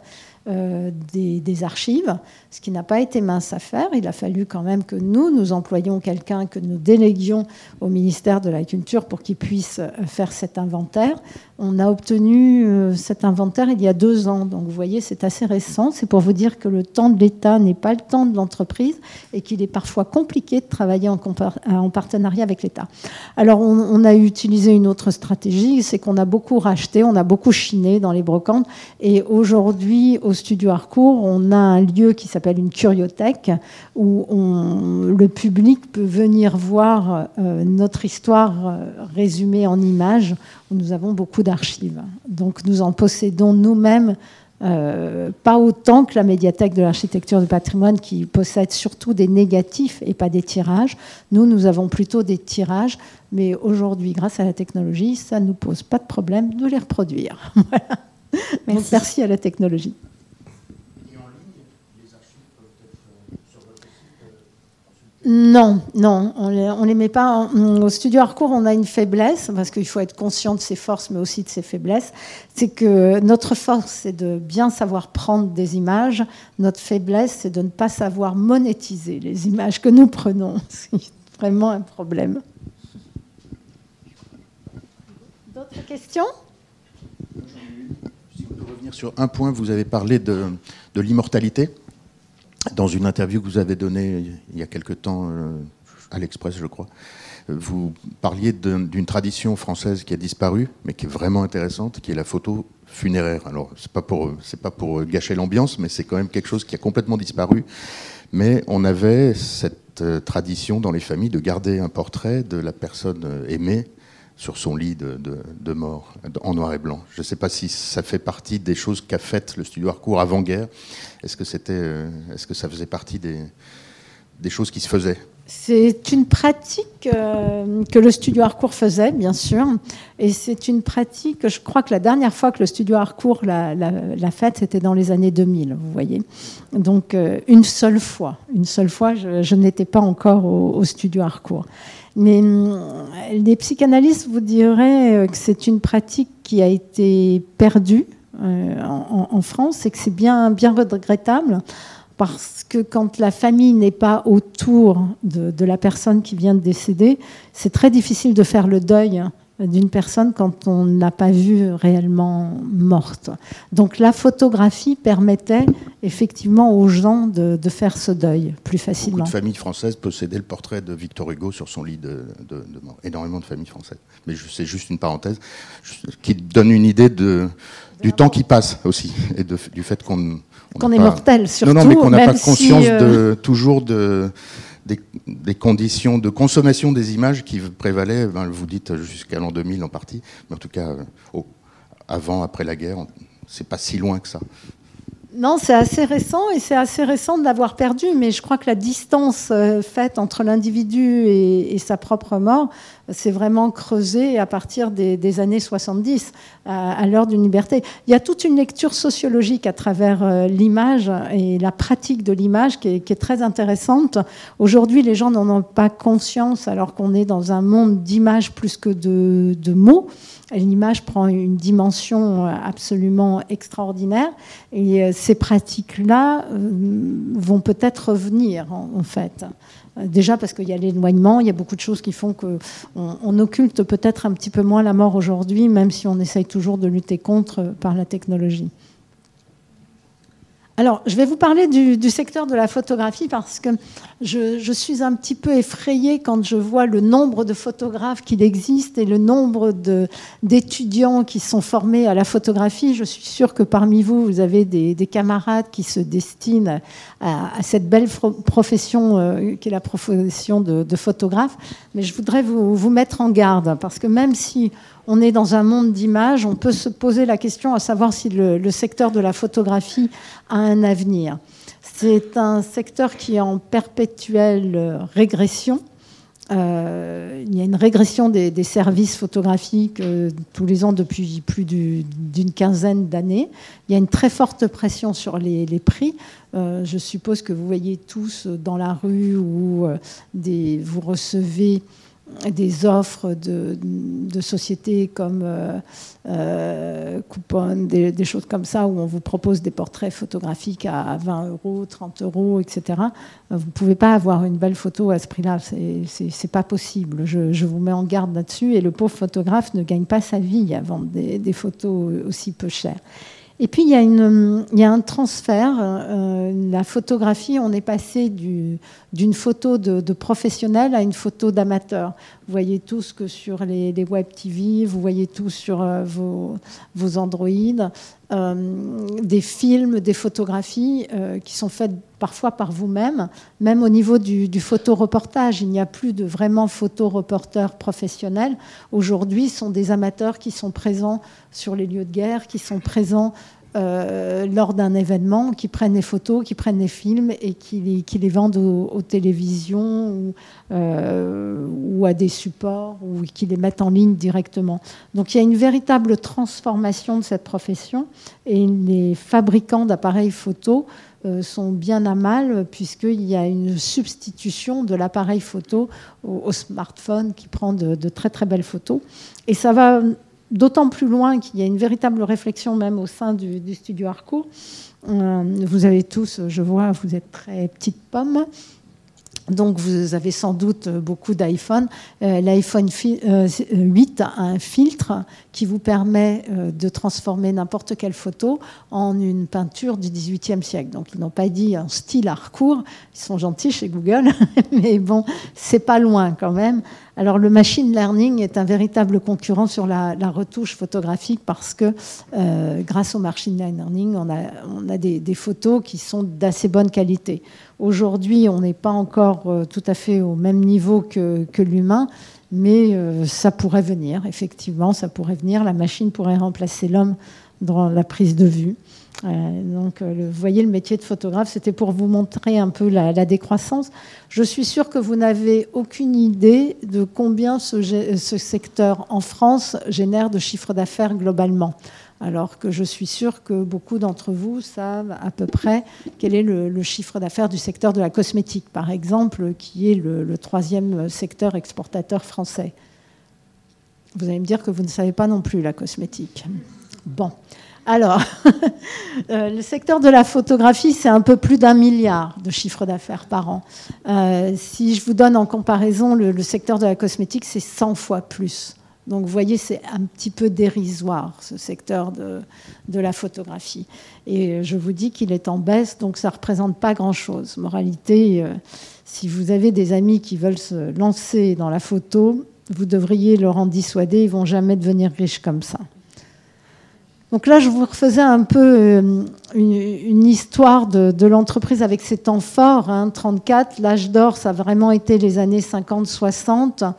euh, des, archives, ce qui n'a pas été mince à faire. Il a fallu quand même que nous, nous employions quelqu'un que nous déléguions au ministère de la Culture pour qu'il puisse euh, faire cet inventaire. On a obtenu euh, cet inventaire il y a deux ans, donc vous voyez, c'est assez récent. C'est pour vous dire que le temps de l'État n'est pas le temps de l'entreprise et qu'il est parfois compliqué de travailler en, en partenariat avec l'État. Alors, on, a utilisé une autre stratégie, c'est qu'on a beaucoup racheté, on a beaucoup chiné dans les brocantes, et aujourd'hui, au studio Harcourt, on a un lieu qui s'appelle une curiothèque où le public peut venir voir euh, notre histoire euh, résumée en images, nous avons beaucoup d'archives. Donc nous en possédons nous-mêmes euh, pas autant que la médiathèque de l'architecture du patrimoine qui possède surtout des négatifs et pas des tirages. Nous, nous avons plutôt des tirages, mais aujourd'hui, grâce à la technologie, ça ne nous pose pas de problème de les reproduire. merci à la technologie. Non, non, on ne les, met pas. au studio Harcourt, on a une faiblesse, parce qu'il faut être conscient de ses forces, mais aussi de ses faiblesses. C'est que notre force, c'est de bien savoir prendre des images. Notre faiblesse, c'est de ne pas savoir monétiser les images que nous prenons. C'est vraiment un problème. D'autres questions? Vous pouvez revenir sur un point, vous avez parlé de l'immortalité dans une interview que vous avez donnée il y a quelque temps euh, à l'Express, je crois. Vous parliez d'une tradition française qui a disparu, mais qui est vraiment intéressante, qui est la photo funéraire. Alors, c'est pas pour, c'est pas pour gâcher l'ambiance, mais c'est quand même quelque chose qui a complètement disparu. Mais on avait cette euh, tradition dans les familles de garder un portrait de la personne euh, aimée sur son lit de, de, mort, en noir et blanc. Je ne sais pas si ça fait partie des choses qu'a faites le studio Harcourt avant-guerre. Est-ce que, c'était, euh, est-ce que ça faisait partie des, choses qui se faisaient? C'est une pratique euh, que le studio Harcourt faisait, bien sûr, et c'est une pratique, je crois que la dernière fois que le studio Harcourt l'a, l'a, faite, c'était dans les années 2000, vous voyez. Donc euh, une seule fois, une seule fois, je, n'étais pas encore au, studio Harcourt. Mais euh, les psychanalystes vous diraient que c'est une pratique qui a été perdue en, en, France et que c'est bien, bien regrettable parce que quand la famille n'est pas autour de, la personne qui vient de décéder, c'est très difficile de faire le deuil d'une personne quand on n'a pas vu réellement morte. Donc la photographie permettait effectivement aux gens de, faire ce deuil plus facilement. Beaucoup de familles françaises possédaient le portrait de Victor Hugo sur son lit de, mort. Énormément de familles françaises. Mais c'est juste une parenthèse qui donne une idée de, du temps qui passe aussi et du fait qu'on qu'on est mortel, surtout. Non, non, mais qu'on n'a pas conscience euh, de, toujours de, des, conditions de consommation des images qui prévalaient, ben, vous dites jusqu'à l'an 2000 en partie, mais en tout cas, euh, avant, après la guerre, c'est pas si loin que ça. Non, c'est assez récent et c'est assez récent de l'avoir perdu, mais je crois que la distance euh, faite entre l'individu et, sa propre mort s'est vraiment creusée à partir des, années 70, à, l'heure d'une liberté. Il y a toute une lecture sociologique à travers euh, l'image et la pratique de l'image qui, est très intéressante. Aujourd'hui, les gens n'en ont pas conscience alors qu'on est dans un monde d'images plus que de mots l'image prend une dimension euh, absolument extraordinaire et euh, ces pratiques-là euh, vont peut-être revenir en, fait. Déjà parce qu'il y a l'éloignement, il y a beaucoup de choses qui font qu'on on occulte peut-être un petit peu moins la mort aujourd'hui, même si on essaye toujours de lutter contre par la technologie. Alors, je vais vous parler du, secteur de la photographie parce que je, suis un petit peu effrayée quand je vois le nombre de photographes qu'il existe et le nombre d'étudiants qui sont formés à la photographie. Je suis sûre que parmi vous, vous avez des, camarades qui se destinent à, cette belle profession euh, qui est la profession de, photographe. Mais je voudrais vous, vous mettre en garde parce que même si on est dans un monde d'images, on peut se poser la question à savoir si le, secteur de la photographie a un avenir. C'est un secteur qui est en perpétuelle régression. Euh, il y a une régression des, services photographiques euh, tous les ans depuis plus d'une quinzaine d'années. Il y a une très forte pression sur les, prix. Euh, je suppose que vous voyez tous dans la rue où vous recevez des offres de, sociétés comme euh, euh, Coupon, des, choses comme ça, où on vous propose des portraits photographiques à 20 euros, 30 euros, etc. Vous ne pouvez pas avoir une belle photo à ce prix-là. C'est pas possible. Je, vous mets en garde là-dessus. Et le pauvre photographe ne gagne pas sa vie à vendre des photos aussi peu chères. Et puis il y a, une, il y a un transfert. Euh, la photographie, on est passé d'une photo de, de, professionnel à une photo d'amateur. Vous voyez tous que sur les, les, web TV, vous voyez tous sur euh, vos, vos Android, euh, des films, des photographies euh, qui sont faites parfois par vous-même, même au niveau du, du photoreportage. Il n'y a plus de vraiment photoreporteurs professionnels. Aujourd'hui, ce sont des amateurs qui sont présents sur les lieux de guerre, qui sont présents euh, lors d'un événement, qui prennent des photos, qui prennent des films et qui les, les vendent aux, télévisions ou, euh, ou, à des supports ou qui les mettent en ligne directement. Donc il y a une véritable transformation de cette profession et les fabricants d'appareils photo euh, sont bien à mal puisqu'il y a une substitution de l'appareil photo au, smartphone qui prend de, de, très très belles photos. Et ça va d'autant plus loin qu'il y a une véritable réflexion même au sein du, studio Harcourt. Euh, vous avez tous, je vois, vous êtes très petites pommes. Donc vous avez sans doute beaucoup d'iPhone. Euh, L'iPhone 8 euh, a un filtre qui vous permet de transformer n'importe quelle photo en une peinture du XVIIIe siècle. Donc ils n'ont pas dit un style Harcourt. Ils sont gentils chez Google, mais bon, c'est pas loin quand même. Alors le machine learning est un véritable concurrent sur la, retouche photographique parce que euh, grâce au machine learning, on a, des, photos qui sont d'assez bonne qualité. Aujourd'hui, on n'est pas encore euh, tout à fait au même niveau que, que l'humain, mais euh, ça pourrait venir, effectivement, ça pourrait venir. La machine pourrait remplacer l'homme dans la prise de vue. Euh, donc, euh, vous voyez, le métier de photographe, c'était pour vous montrer un peu la, décroissance. Je suis sûre que vous n'avez aucune idée de combien ce, secteur en France génère de chiffre d'affaires globalement. Alors que je suis sûre que beaucoup d'entre vous savent à peu près quel est le, chiffre d'affaires du secteur de la cosmétique, par exemple, qui est le troisième secteur exportateur français. Vous allez me dire que vous ne savez pas non plus la cosmétique. Bon. Alors, euh, le secteur de la photographie, c'est un peu plus d'un milliard de chiffre d'affaires par an. Euh, si je vous donne en comparaison le, secteur de la cosmétique, c'est 100 fois plus. Donc vous voyez, c'est un petit peu dérisoire, ce secteur de, la photographie. Et je vous dis qu'il est en baisse, donc ça ne représente pas grand-chose. Moralité, euh, si vous avez des amis qui veulent se lancer dans la photo, vous devriez leur en dissuader, ils vont jamais devenir riches comme ça. Donc là, je vous refaisais un peu euh, une, histoire de, l'entreprise avec ses temps forts. Hein, 34, l'âge d'or, ça a vraiment été les années 50-60.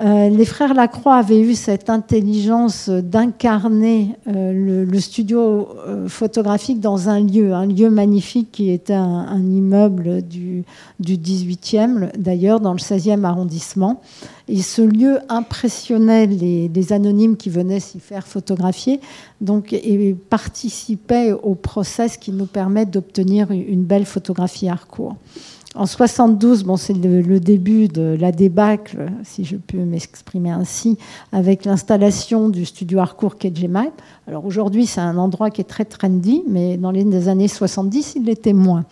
Euh, les frères Lacroix avaient eu cette intelligence d'incarner euh, le, studio euh, photographique dans un lieu, un lieu magnifique qui était un, immeuble du, du 18e, d'ailleurs dans le 16e arrondissement. Et ce lieu impressionnait les, anonymes qui venaient s'y faire photographier donc, et participait au process qui nous permet d'obtenir une belle photographie Harcourt. En 72, bon, c'est le, début de la débâcle, si je peux m'exprimer ainsi, avec l'installation du studio Harcourt KGMAP. Alors aujourd'hui, c'est un endroit qui est très trendy, mais dans les années 70, il l'était moins.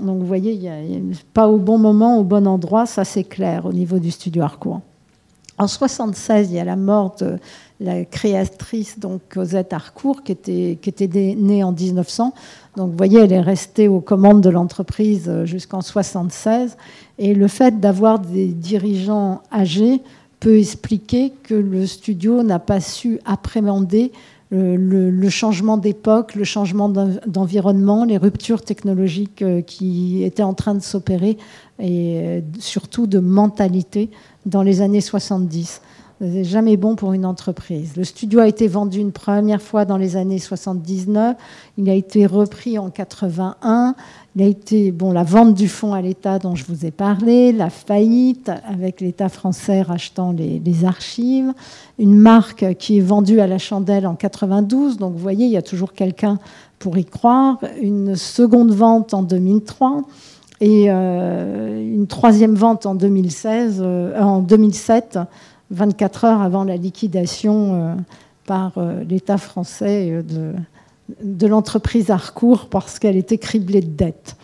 Donc vous voyez, il n'y a, pas au bon moment, au bon endroit, ça c'est clair au niveau du studio Harcourt. En 76, il y a la mort de la créatrice donc Cosette Harcourt, qui était, née en 1900. Donc, vous voyez, elle est restée aux commandes de l'entreprise euh, jusqu'en 76. Et le fait d'avoir des dirigeants âgés peut expliquer que le studio n'a pas su appréhender le, changement d'époque, le changement d'environnement, les ruptures technologiques euh, qui étaient en train de s'opérer et euh, surtout de mentalité dans les années 70. C'est jamais bon pour une entreprise. Le studio a été vendu une première fois dans les années 79. Il a été repris en 81. Il a été, bon, la vente du fonds à l'État dont je vous ai parlé, la faillite avec l'État français rachetant les, archives, une marque qui est vendue à la chandelle en 92. Donc, vous voyez, il y a toujours quelqu'un pour y croire. Une seconde vente en 2003 et euh, une troisième vente en 2016, euh, en 2007 24 heures avant la liquidation euh, par euh, l'État français euh, de, l'entreprise Harcourt parce qu'elle était criblée de dettes.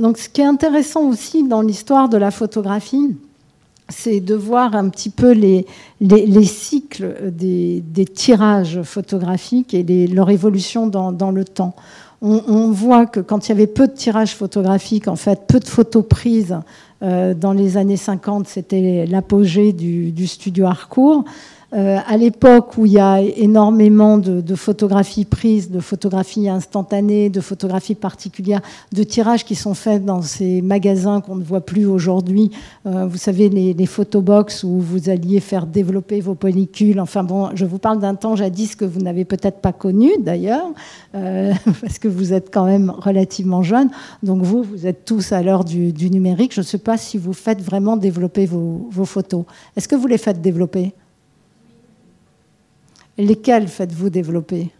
Donc ce qui est intéressant aussi dans l'histoire de la photographie, c'est de voir un petit peu les, les, cycles des, tirages photographiques et leur évolution dans, le temps. On, on, voit que quand il y avait peu de tirages photographiques, en fait, peu de photos prises dans les années 50, c'était l'apogée du, studio Harcourt. Euh, à l'époque où il y a énormément de, photographies prises, de photographies instantanées, de photographies particulières, de tirages qui sont faits dans ces magasins qu'on ne voit plus aujourd'hui. Euh, vous savez, les, les photobox où vous alliez faire développer vos pellicules. Enfin bon, je vous parle d'un temps jadis que vous n'avez peut-être pas connu d'ailleurs, euh, parce que vous êtes quand même relativement jeune. Donc vous, vous êtes tous à l'heure du, numérique. Je ne sais pas si vous faites vraiment développer vos, vos photos. Est-ce que vous les faites développer? Lesquelles faites-vous développer?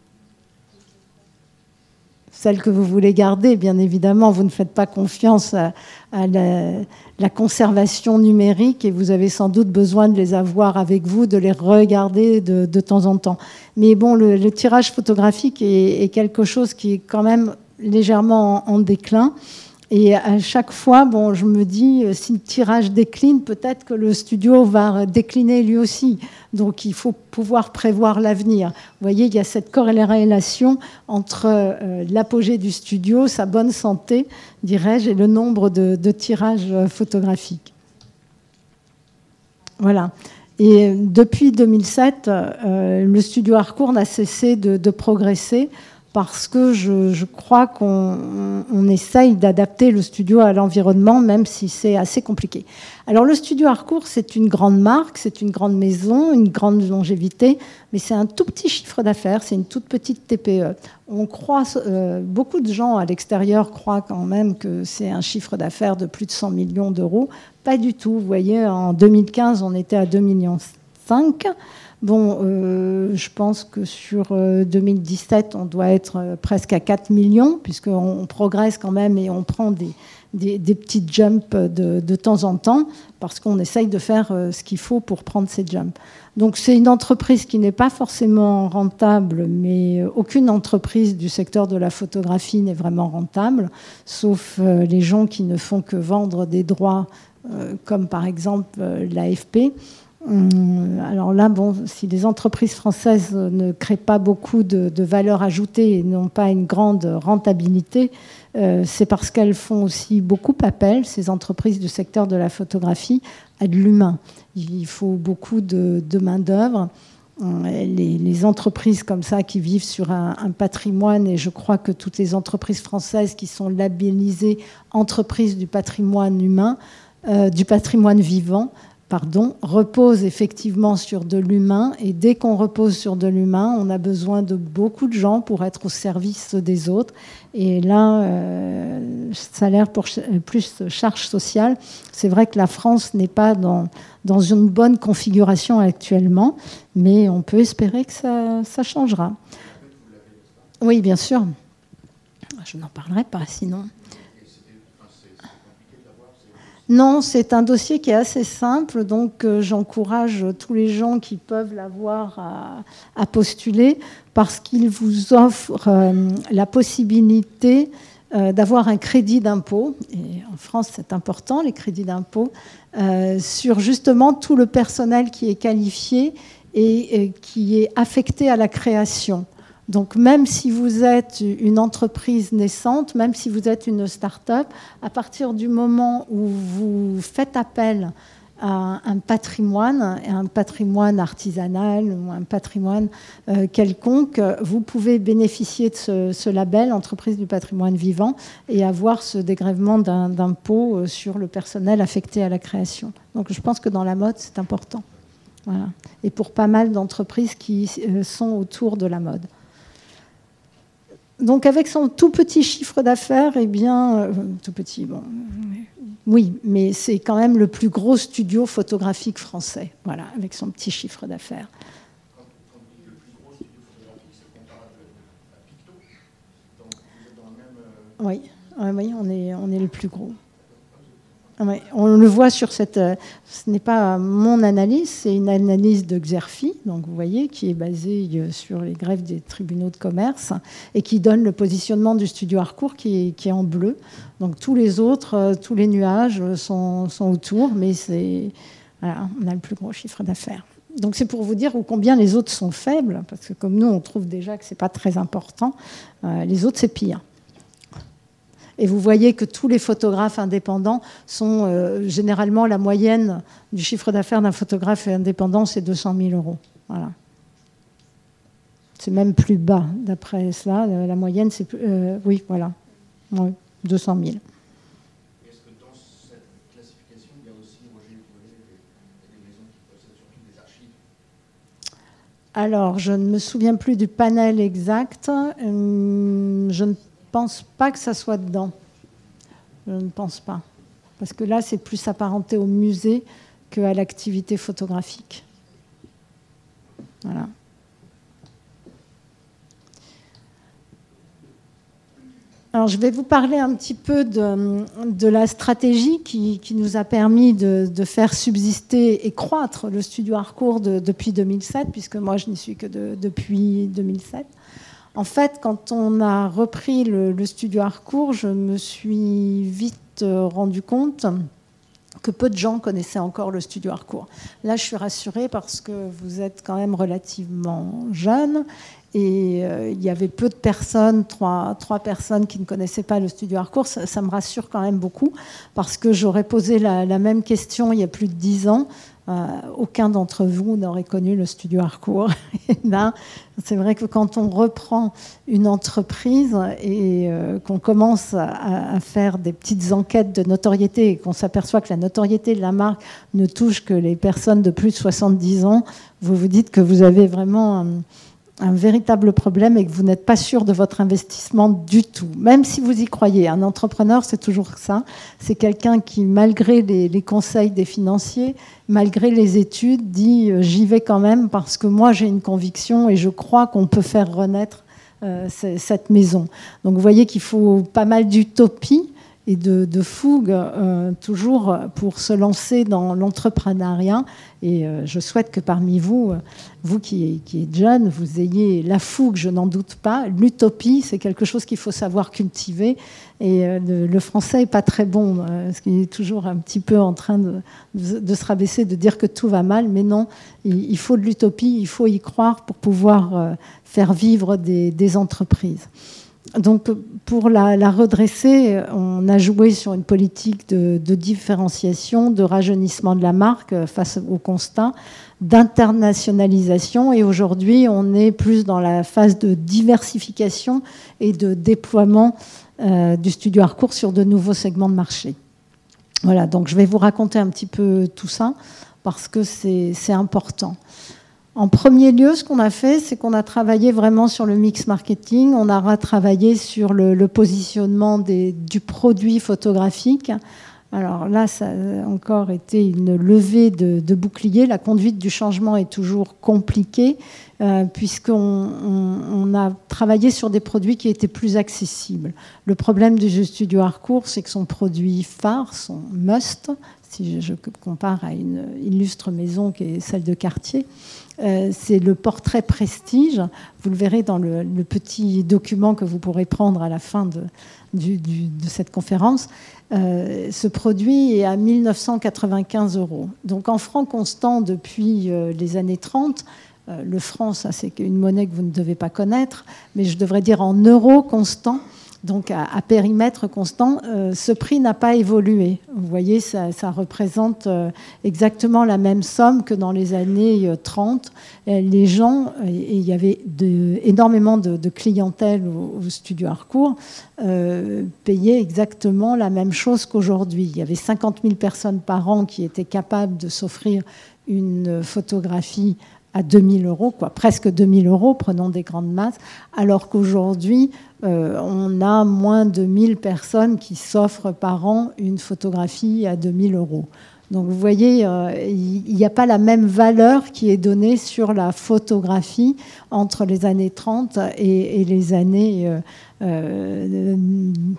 Celles que vous voulez garder, bien évidemment. Vous ne faites pas confiance à, la, conservation numérique et vous avez sans doute besoin de les avoir avec vous, de les regarder de, temps en temps. Mais bon, le, tirage photographique est, quelque chose qui est quand même légèrement en déclin. Et à chaque fois, bon, je me dis, euh, si le tirage décline, peut-être que le studio va décliner lui aussi. Donc il faut pouvoir prévoir l'avenir. Vous voyez, il y a cette corrélation entre euh, l'apogée du studio, sa bonne santé, dirais-je, et le nombre de, tirages photographiques. Voilà. Et depuis 2007, le studio Harcourt n'a cessé de, progresser parce que je, crois qu'on essaye d'adapter le studio à l'environnement, même si c'est assez compliqué. Alors le studio Harcourt, c'est une grande marque, c'est une grande maison, une grande longévité, mais c'est un tout petit chiffre d'affaires, c'est une toute petite TPE. On croit, euh, beaucoup de gens à l'extérieur croient quand même que c'est un chiffre d'affaires de plus de 100 millions d'euros. Pas du tout. Vous voyez, en 2015, on était à 2,5 millions. Bon, euh, je pense que sur 2017, euh, on doit être euh, presque à 4 millions, puisqu'on progresse quand même et on prend des, des, petites jumps de, de, temps en temps, parce qu'on essaye de faire ce qu'il faut pour prendre ces jumps. Donc c'est une entreprise qui n'est pas forcément rentable, mais aucune entreprise du secteur de la photographie n'est vraiment rentable, sauf les gens qui ne font que vendre des droits, comme par exemple l'AFP. Hum, alors là, bon, si les entreprises françaises ne créent pas beaucoup de, valeur ajoutée et n'ont pas une grande rentabilité, euh, c'est parce qu'elles font aussi beaucoup appel, ces entreprises du secteur de la photographie, à de l'humain. Il faut beaucoup de, main-d'œuvre. Hum, les, entreprises comme ça qui vivent sur un, un, patrimoine, et je crois que toutes les entreprises françaises qui sont labellisées entreprises du patrimoine humain, euh, du patrimoine vivant, pardon, repose effectivement sur de l'humain. Et dès qu'on repose sur de l'humain, on a besoin de beaucoup de gens pour être au service des autres. Et là, euh, salaire pour plus charge sociale. C'est vrai que la France n'est pas dans, dans une bonne configuration actuellement, mais on peut espérer que ça, ça changera. Oui, bien sûr. Je n'en parlerai pas sinon. Non, c'est un dossier qui est assez simple, donc euh, j'encourage tous les gens qui peuvent l'avoir à, postuler parce qu'il vous offre euh, la possibilité euh, d'avoir un crédit d'impôt, et en France c'est important, les crédits d'impôt, sur justement tout le personnel qui est qualifié et qui est affecté à la création. Donc même si vous êtes une entreprise naissante, même si vous êtes une start-up, à partir du moment où vous faites appel à un patrimoine, un patrimoine artisanal ou un patrimoine euh, quelconque, vous pouvez bénéficier de ce, label entreprise du patrimoine vivant et avoir ce dégrèvement d'impôt euh, sur le personnel affecté à la création. Donc je pense que dans la mode, c'est important. Et pour pas mal d'entreprises qui euh, sont autour de la mode donc avec son tout petit chiffre d'affaires, eh bien, euh, tout petit, bon, oui, mais c'est quand même le plus gros studio photographique français, voilà, avec son petit chiffre d'affaires. Oui, oui, on est, on est le plus gros. On le voit sur cette. Euh, ce n'est pas mon analyse, c'est une analyse de Xerfi, donc vous voyez, qui est basée euh, sur les grèves des tribunaux de commerce et qui donne le positionnement du studio Harcourt qui est, en bleu. Donc tous les autres, euh, tous les nuages sont, autour, mais c'est. On a le plus gros chiffre d'affaires. Donc c'est pour vous dire combien les autres sont faibles, parce que comme nous, on trouve déjà que ce n'est pas très important, les autres, c'est pire. Et vous voyez que tous les photographes indépendants sont euh, généralement la moyenne du chiffre d'affaires d'un photographe indépendant, c'est 200 000 euros. Voilà. C'est même plus bas d'après cela. Euh, la moyenne, c'est euh, oui, voilà, 200 000. Alors, je ne me souviens plus du panel exact. Hum, je ne pense pas que ça soit dedans. Je ne pense pas. Parce que là, c'est plus apparenté au musée qu'à l'activité photographique. Voilà. Alors, je vais vous parler un petit peu de, la stratégie qui, nous a permis de, faire subsister et croître le studio Harcourt depuis 2007, puisque moi, je n'y suis que depuis 2007. En fait, quand on a repris le, studio Harcourt, je me suis vite euh, rendu compte que peu de gens connaissaient encore le studio Harcourt. Là, je suis rassurée parce que vous êtes quand même relativement jeune et euh, il y avait peu de personnes, trois, personnes qui ne connaissaient pas le studio Harcourt. Ça, me rassure quand même beaucoup parce que j'aurais posé la, même question il y a plus de dix ans. Aucun d'entre vous n'aurait connu le studio Harcourt. c'est vrai que quand on reprend une entreprise et qu'on commence à, faire des petites enquêtes de notoriété et qu'on s'aperçoit que la notoriété de la marque ne touche que les personnes de plus de 70 ans, vous vous dites que vous avez vraiment un véritable problème et que vous n'êtes pas sûr de votre investissement du tout, même si vous y croyez. Un entrepreneur, c'est toujours ça. C'est quelqu'un qui, malgré les, conseils des financiers, malgré les études, dit euh, j'y vais quand même parce que moi j'ai une conviction et je crois qu'on peut faire renaître euh, cette maison. Donc vous voyez qu'il faut pas mal d'utopie et de, fougue euh, toujours pour se lancer dans l'entrepreneuriat. Et euh, je souhaite que parmi vous, euh, vous qui, êtes jeunes, vous ayez la fougue, je n'en doute pas. L'utopie, c'est quelque chose qu'il faut savoir cultiver. Et le, français n'est pas très bon, parce qu'il est toujours un petit peu en train de, se rabaisser, de dire que tout va mal. Mais non, il, faut de l'utopie, il faut y croire pour pouvoir faire vivre des entreprises. Donc, pour la, redresser, on a joué sur une politique de, différenciation, de rajeunissement de la marque face au constat, d'internationalisation. Et aujourd'hui, on est plus dans la phase de diversification et de déploiement euh, du studio Harcourt sur de nouveaux segments de marché. Voilà, donc je vais vous raconter un petit peu tout ça parce que c'est important. En premier lieu, ce qu'on a fait, c'est qu'on a travaillé vraiment sur le mix marketing, on a travaillé sur le, positionnement du produit photographique. Alors là, ça a encore été une levée de, bouclier. La conduite du changement est toujours compliquée, euh, puisqu'on a travaillé sur des produits qui étaient plus accessibles. Le problème du studio Harcourt, c'est que son produit phare, son must, si je compare à une illustre maison qui est celle de quartier, euh, c'est le portrait prestige. Vous le verrez dans le, petit document que vous pourrez prendre à la fin de, cette conférence. Euh, ce produit est à 1995 euros. Donc en francs constants depuis euh, les années 30, le franc, ça c'est une monnaie que vous ne devez pas connaître, mais je devrais dire en euros constants, donc à, périmètre constant, euh, ce prix n'a pas évolué. Vous voyez, ça, représente euh, exactement la même somme que dans les années 30. Euh, les gens, et il y avait énormément de, clientèle au, studio Harcourt, payaient exactement la même chose qu'aujourd'hui. Il y avait 50 000 personnes par an qui étaient capables de s'offrir une photographie à 2000 euros, quoi, presque 2000 euros, prenons des grandes masses, alors qu'aujourd'hui, euh, on a moins de 1000 personnes qui s'offrent par an une photographie à 2000 euros. Donc vous voyez, euh, il n'y a pas la même valeur qui est donnée sur la photographie entre les années 30 et, les années euh,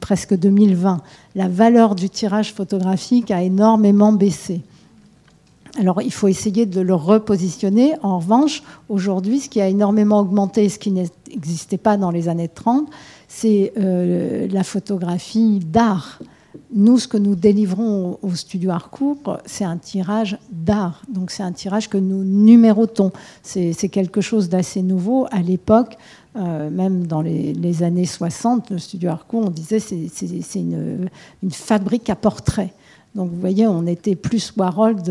presque 2020. La valeur du tirage photographique a énormément baissé. Alors il faut essayer de le repositionner. En revanche, aujourd'hui, ce qui a énormément augmenté, ce qui n'existait pas dans les années 30, c'est euh, la photographie d'art. Nous, ce que nous délivrons au, studio Harcourt, c'est un tirage d'art. Donc c'est un tirage que nous numérotons. C'est quelque chose d'assez nouveau. À l'époque, euh, même dans les, années 60, le studio Harcourt, on disait c'est une, une, fabrique à portrait. Donc vous voyez, on était plus Warhol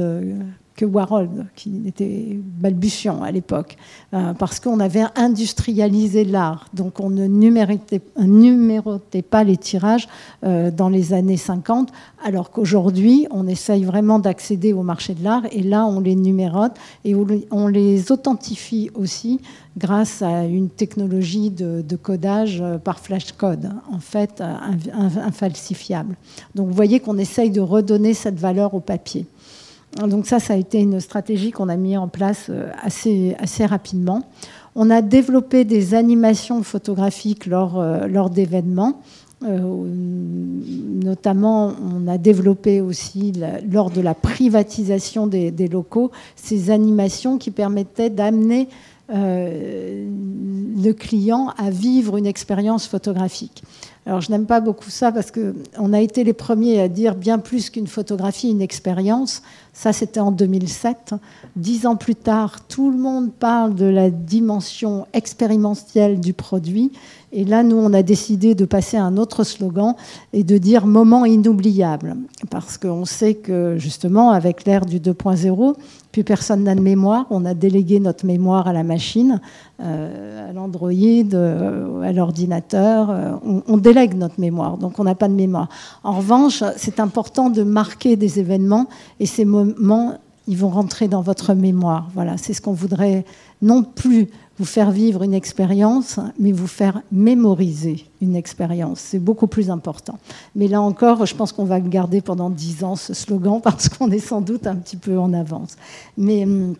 que Warhol, qui était balbutiant à l'époque, euh, parce qu'on avait industrialisé l'art. Donc on ne numérotait, pas les tirages euh, dans les années 50, alors qu'aujourd'hui, on essaye vraiment d'accéder au marché de l'art, et là, on les numérote et on les authentifie aussi grâce à une technologie de, codage euh, par flashcode, en fait, infalsifiable. Donc vous voyez qu'on essaye de redonner cette valeur au papier. Donc ça, ça a été une stratégie qu'on a mis en place euh, assez, assez rapidement. On a développé des animations photographiques lors, euh, lors d'événements. Euh, notamment, on a développé aussi, lors de la privatisation des, locaux, ces animations qui permettaient d'amener le client à vivre une expérience photographique. Alors je n'aime pas beaucoup ça parce qu'on a été les premiers à dire bien plus qu'une photographie, une expérience. Ça, c'était en 2007. Dix ans plus tard, tout le monde parle de la dimension expérientielle du produit. Et là, nous, on a décidé de passer à un autre slogan et de dire moment inoubliable. Parce qu'on sait que, justement, avec l'ère du 2.0, plus personne n'a de mémoire. On a délégué notre mémoire à la machine, euh, à l'Android, euh, à l'ordinateur. Euh, on, délègue notre mémoire, donc on n'a pas de mémoire. En revanche, c'est important de marquer des événements et ces moments, ils vont rentrer dans votre mémoire. Voilà, c'est ce qu'on voudrait non plus vous faire vivre une expérience, mais vous faire mémoriser une expérience. C'est beaucoup plus important. Mais là encore, je pense qu'on va garder pendant dix ans, ce slogan, parce qu'on est sans doute un petit peu en avance. Mais hum,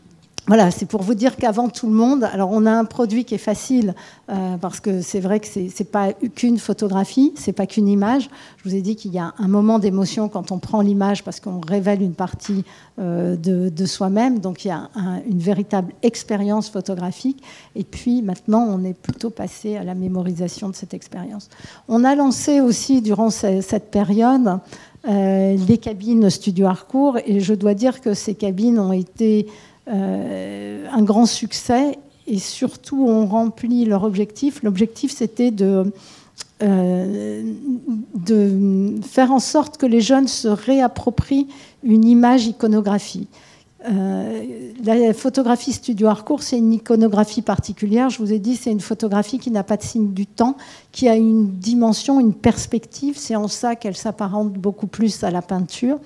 voilà, c'est pour vous dire qu'avant tout le monde, alors on a un produit qui est facile euh, parce que c'est vrai que c'est, n'est pas qu'une photographie, c'est pas qu'une image. Je vous ai dit qu'il y a un moment d'émotion quand on prend l'image parce qu'on révèle une partie euh, de, soi-même, donc il y a une véritable expérience photographique. Et puis maintenant, on est plutôt passé à la mémorisation de cette expérience. On a lancé aussi durant cette période euh, les cabines Studio Harcourt et je dois dire que ces cabines ont été un grand succès et surtout ont rempli leur objectif. L'objectif, c'était de, euh, de faire en sorte que les jeunes se réapproprient une image iconographie. Euh, la photographie studio Harcourt, c'est une iconographie particulière. Je vous ai dit, c'est une photographie qui n'a pas de signe du temps, qui a une dimension, une perspective. C'est en ça qu'elle s'apparente beaucoup plus à la peinture.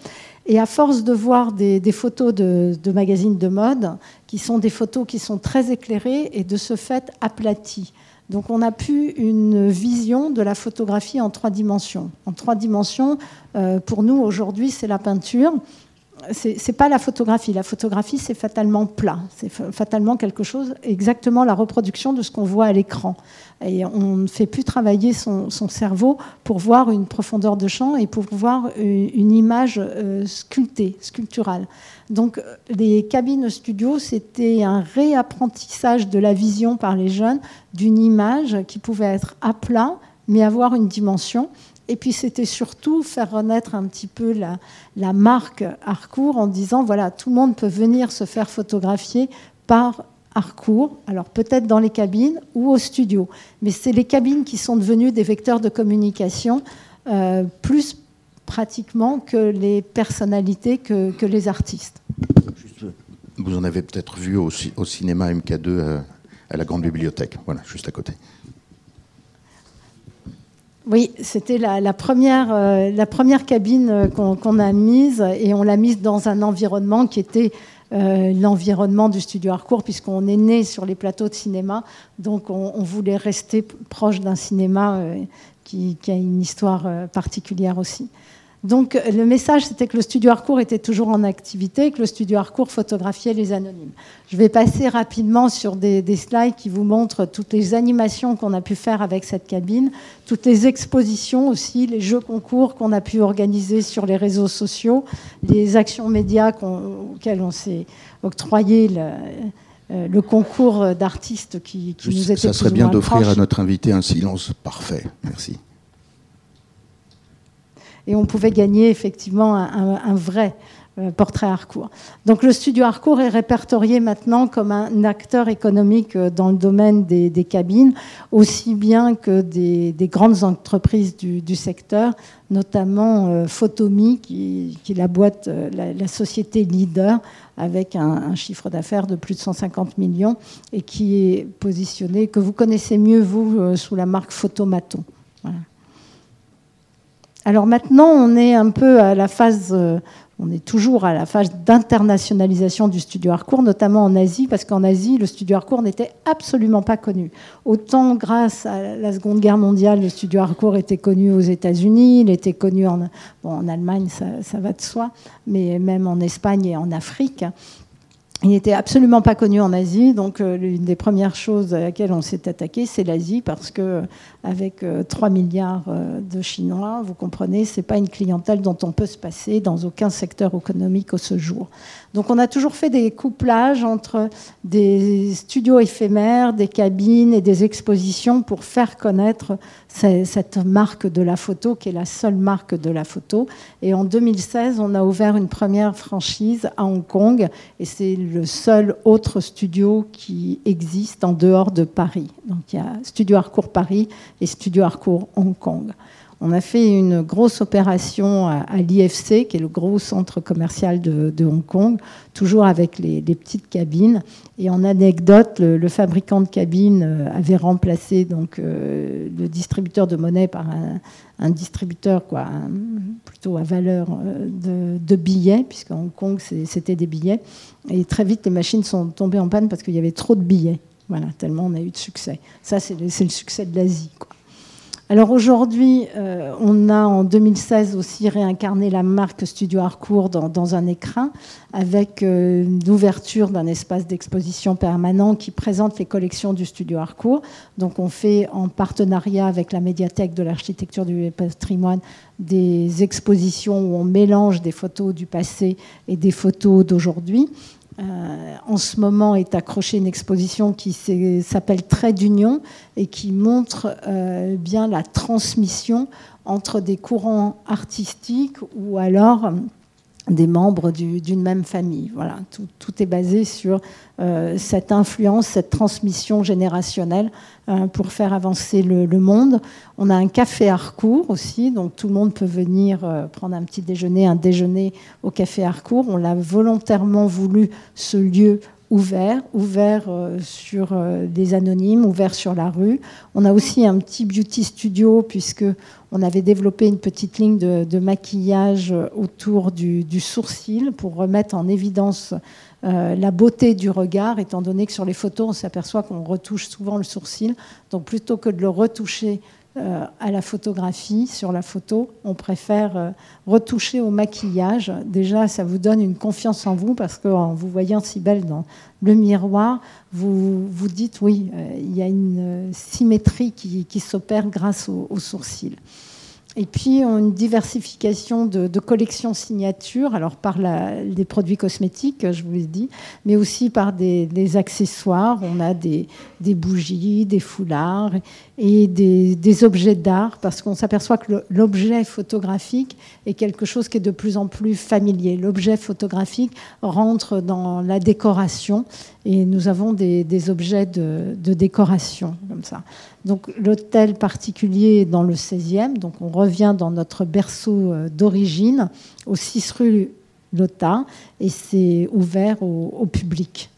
Et à force de voir des, photos de, magazines de mode, qui sont des photos qui sont très éclairées et de ce fait aplaties. Donc on a pu une vision de la photographie en trois dimensions. En trois dimensions, euh, pour nous aujourd'hui, c'est la peinture c'est pas la photographie. La photographie, c'est fatalement plat. C'est fatalement quelque chose, exactement la reproduction de ce qu'on voit à l'écran. Et on ne fait plus travailler son, cerveau pour voir une profondeur de champ et pour voir une image euh, sculptée, sculpturale. Donc, les cabines studio, c'était un réapprentissage de la vision par les jeunes d'une image qui pouvait être à plat, mais avoir une dimension. Et puis c'était surtout faire renaître un petit peu la, marque Harcourt en disant voilà, tout le monde peut venir se faire photographier par Harcourt, alors peut-être dans les cabines ou au studio. Mais c'est les cabines qui sont devenues des vecteurs de communication euh, plus pratiquement que les personnalités, que, que les artistes. Vous en avez peut-être vu au, au cinéma MK2 euh, à la Grande Bibliothèque, voilà, juste à côté. Oui, c'était la, première, euh, la première cabine euh, qu'on a mise et on l'a mise dans un environnement qui était euh, l'environnement du studio Harcourt puisqu'on est né sur les plateaux de cinéma, donc on, voulait rester proche d'un cinéma qui, a une histoire particulière aussi. Donc le message, c'était que le studio Harcourt était toujours en activité, que le studio Harcourt photographiait les anonymes. Je vais passer rapidement sur des, slides qui vous montrent toutes les animations qu'on a pu faire avec cette cabine, toutes les expositions aussi, les jeux concours qu'on a pu organiser sur les réseaux sociaux, les actions médias auxquelles on s'est octroyé le, euh, concours d'artistes qui, qui nous était Ça serait bien d'offrir à notre invité un silence parfait. Merci et on pouvait gagner effectivement un, vrai euh, portrait Harcourt. Donc le studio Harcourt est répertorié maintenant comme un acteur économique euh, dans le domaine des, cabines, aussi bien que des, grandes entreprises du, secteur, notamment euh, Photomi, qui, est la boîte, la, société leader, avec un, chiffre d'affaires de plus de 150 millions et qui est positionné, que vous connaissez mieux, vous, sous la marque Photomaton. Alors maintenant, on est un peu à la phase, euh, on est toujours à la phase d'internationalisation du studio Harcourt, notamment en Asie, parce qu'en Asie, le studio Harcourt n'était absolument pas connu. Autant grâce à la Seconde Guerre mondiale, le studio Harcourt était connu aux États-Unis, il était connu en, en Allemagne, ça, va de soi, mais même en Espagne et en Afrique. il n'était absolument pas connu en Asie, donc euh, l'une des premières choses à laquelle on s'est attaqué, c'est l'Asie, parce que avec 3 milliards de Chinois, vous comprenez, c'est pas une clientèle dont on peut se passer dans aucun secteur économique au ce jour. Donc on a toujours fait des couplages entre des studios éphémères, des cabines et des expositions pour faire connaître cette marque de la photo qui est la seule marque de la photo. Et en 2016, on a ouvert une première franchise à Hong Kong et c'est le seul autre studio qui existe en dehors de Paris. Donc il y a Studio Harcourt Paris et Studio Harcourt Hong Kong. On a fait une grosse opération à, l'IFC, qui est le gros centre commercial de, Hong Kong, toujours avec les, petites cabines. Et en anecdote, le, fabricant de cabines euh, avait remplacé donc, euh, le distributeur de monnaie par un, distributeur quoi, plutôt à valeur euh, de, billets, puisqu'à Hong Kong, c'était des billets. Et très vite, les machines sont tombées en panne parce qu'il y avait trop de billets. Voilà, tellement on a eu de succès. Ça, c'est le, succès de l'Asie. Alors aujourd'hui, euh, on a en 2016 aussi réincarné la marque Studio Harcourt dans, un écrin avec euh, l'ouverture d'un espace d'exposition permanent qui présente les collections du Studio Harcourt. Donc on fait en partenariat avec la médiathèque de l'architecture du patrimoine des expositions où on mélange des photos du passé et des photos d'aujourd'hui. Euh, en ce moment est accrochée une exposition qui s'appelle Trait d'union et qui montre euh, bien la transmission entre des courants artistiques ou alors des membres d'une même famille. Voilà, tout, est basé sur euh, cette influence, cette transmission générationnelle euh, pour faire avancer le, monde. On a un café Harcourt aussi, donc tout le monde peut venir euh, prendre un petit déjeuner, un déjeuner au café Harcourt. On l'a volontairement voulu ce lieu ouvert, ouvert sur des anonymes, ouvert sur la rue. On a aussi un petit beauty studio puisque on avait développé une petite ligne de, maquillage autour du, sourcil pour remettre en évidence euh, la beauté du regard, étant donné que sur les photos, on s'aperçoit qu'on retouche souvent le sourcil. Donc plutôt que de le retoucher euh, à la photographie, sur la photo, on préfère euh, retoucher au maquillage. Déjà, ça vous donne une confiance en vous parce qu'en vous voyant si belle dans le miroir, vous vous dites oui, il y a une symétrie qui, s'opère grâce au, au sourcil. Et puis une diversification de, collections signatures, alors par les produits cosmétiques, je vous l'ai dit, mais aussi par des, accessoires. On a des, bougies, des foulards et des, objets d'art, parce qu'on s'aperçoit que l'objet photographique est quelque chose qui est de plus en plus familier. L'objet photographique rentre dans la décoration et nous avons des, objets de, décoration comme ça. Donc l'hôtel particulier est dans le 16e, donc on revient dans notre berceau euh, d'origine, au 6 rue Lota, et c'est ouvert au, public.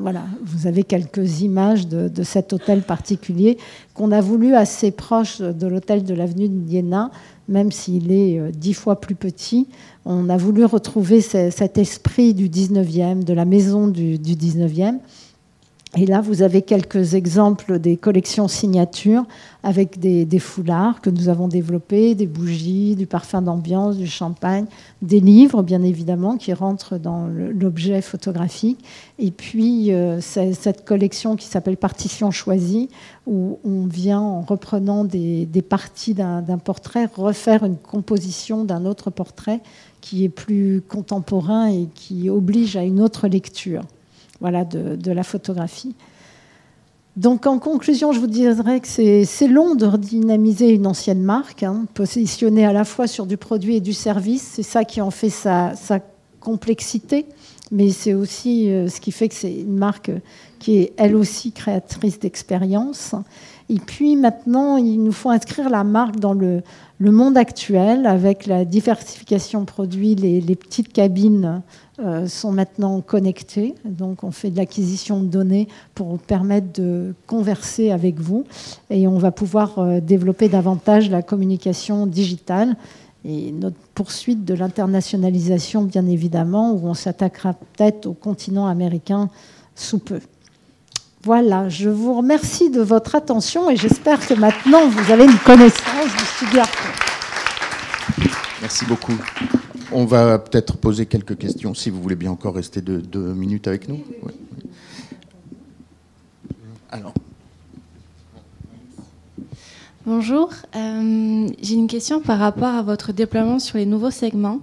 Voilà, vous avez quelques images de, cet hôtel particulier qu'on a voulu assez proche de l'hôtel de l'avenue de Iéna, même s'il est euh, dix fois plus petit. On a voulu retrouver cet esprit du 19e, de la maison du, du 19e. Et là, vous avez quelques exemples des collections signatures avec des, foulards que nous avons développés, des bougies, du parfum d'ambiance, du champagne, des livres, bien évidemment, qui rentrent dans l'objet photographique. Et puis, euh, cette collection qui s'appelle Partition choisie, où on vient, en reprenant des, des parties d'un portrait, refaire une composition d'un autre portrait qui est plus contemporain et qui oblige à une autre lecture voilà, de, la photographie. Donc en conclusion, je vous dirais que c'est long de redynamiser une ancienne marque, hein, positionnée à la fois sur du produit et du service. C'est ça qui en fait sa, complexité, mais c'est aussi euh, ce qui fait que c'est une marque qui est elle aussi créatrice d'expérience. Et puis maintenant, il nous faut inscrire la marque dans le, monde actuel avec la diversification produit, les, les petites cabines euh, sont maintenant connectés. Donc, on fait de l'acquisition de données pour permettre de converser avec vous. Et on va pouvoir euh, développer davantage la communication digitale et notre poursuite de l'internationalisation, bien évidemment, où on s'attaquera peut-être au continent américain sous peu. Voilà, je vous remercie de votre attention et j'espère que maintenant vous avez une connaissance du studio Merci beaucoup. on va peut-être poser quelques questions, si vous voulez bien encore rester deux, minutes avec nous. Alors. Bonjour, euh, j'ai une question par rapport à votre déploiement sur les nouveaux segments.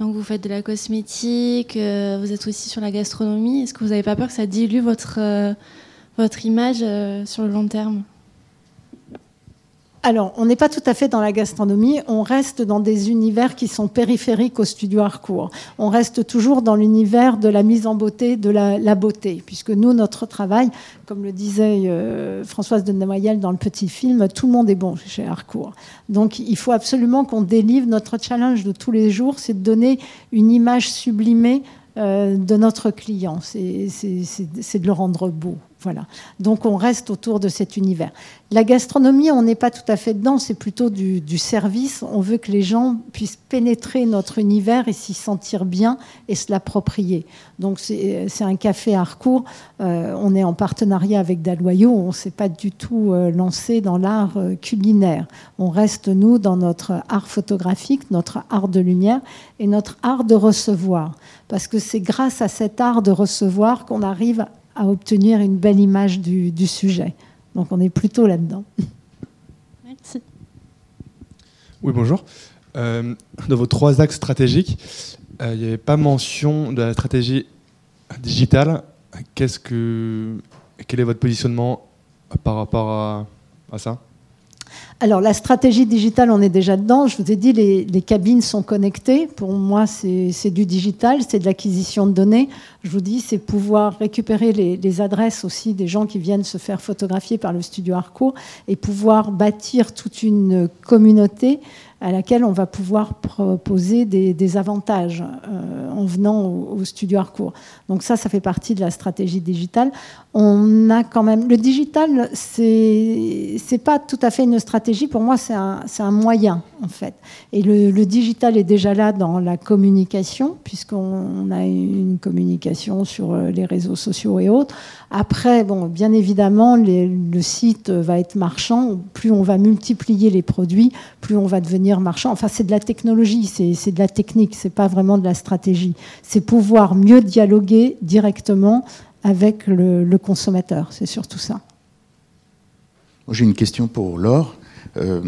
Donc vous faites de la cosmétique, euh, vous êtes aussi sur la gastronomie. Est-ce que vous n'avez pas peur que ça dilue votre, euh, votre image sur le long terme alors, on n'est pas tout à fait dans la gastronomie, on reste dans des univers qui sont périphériques au studio Harcourt. On reste toujours dans l'univers de la mise en beauté, de la, beauté, puisque nous, notre travail, comme le disait euh, Françoise de Noyel dans le petit film, tout le monde est bon chez Harcourt. Donc, il faut absolument qu'on délivre notre challenge de tous les jours, c'est de donner une image sublimée euh, de notre client, c'est de le rendre beau. Donc on reste autour de cet univers. La gastronomie, on n'est pas tout à fait dedans, c'est plutôt du, service. On veut que les gens puissent pénétrer notre univers et s'y sentir bien et se l'approprier. Donc c'est un café Harcourt. Euh, on est en partenariat avec Daloyau. On ne s'est pas du tout euh, lancé dans l'art euh, culinaire. On reste, nous, dans notre art photographique, notre art de lumière et notre art de recevoir. Parce que c'est grâce à cet art de recevoir qu'on arrive à obtenir une belle image du, sujet. Donc on est plutôt là-dedans. Merci. Oui, bonjour. Euh, dans vos trois axes stratégiques, euh, il n'y avait pas mention de la stratégie digitale. Qu'est-ce que, quel est votre positionnement par rapport à, à ça? Alors la stratégie digitale, on est déjà dedans. Je vous ai dit, les, cabines sont connectées. Pour moi, c'est du digital, c'est de l'acquisition de données. Je vous dis, c'est pouvoir récupérer les, adresses aussi des gens qui viennent se faire photographier par le studio Harcourt et pouvoir bâtir toute une communauté à laquelle on va pouvoir proposer des, avantages euh, en venant au, studio Harcourt. Donc ça, ça fait partie de la stratégie digitale. On a quand même le digital, c'est c'est pas tout à fait une stratégie. Pour moi, c'est un, moyen en fait. Et le, le, digital est déjà là dans la communication, puisqu'on a une communication sur euh, les réseaux sociaux et autres. Après, bon, bien évidemment, le site va être marchand. Plus on va multiplier les produits, plus on va devenir marchand. Enfin, c'est de la technologie, c'est de la technique, c'est pas vraiment de la stratégie. C'est pouvoir mieux dialoguer directement avec le, consommateur. C'est surtout ça. J'ai une question pour Laure. Euh,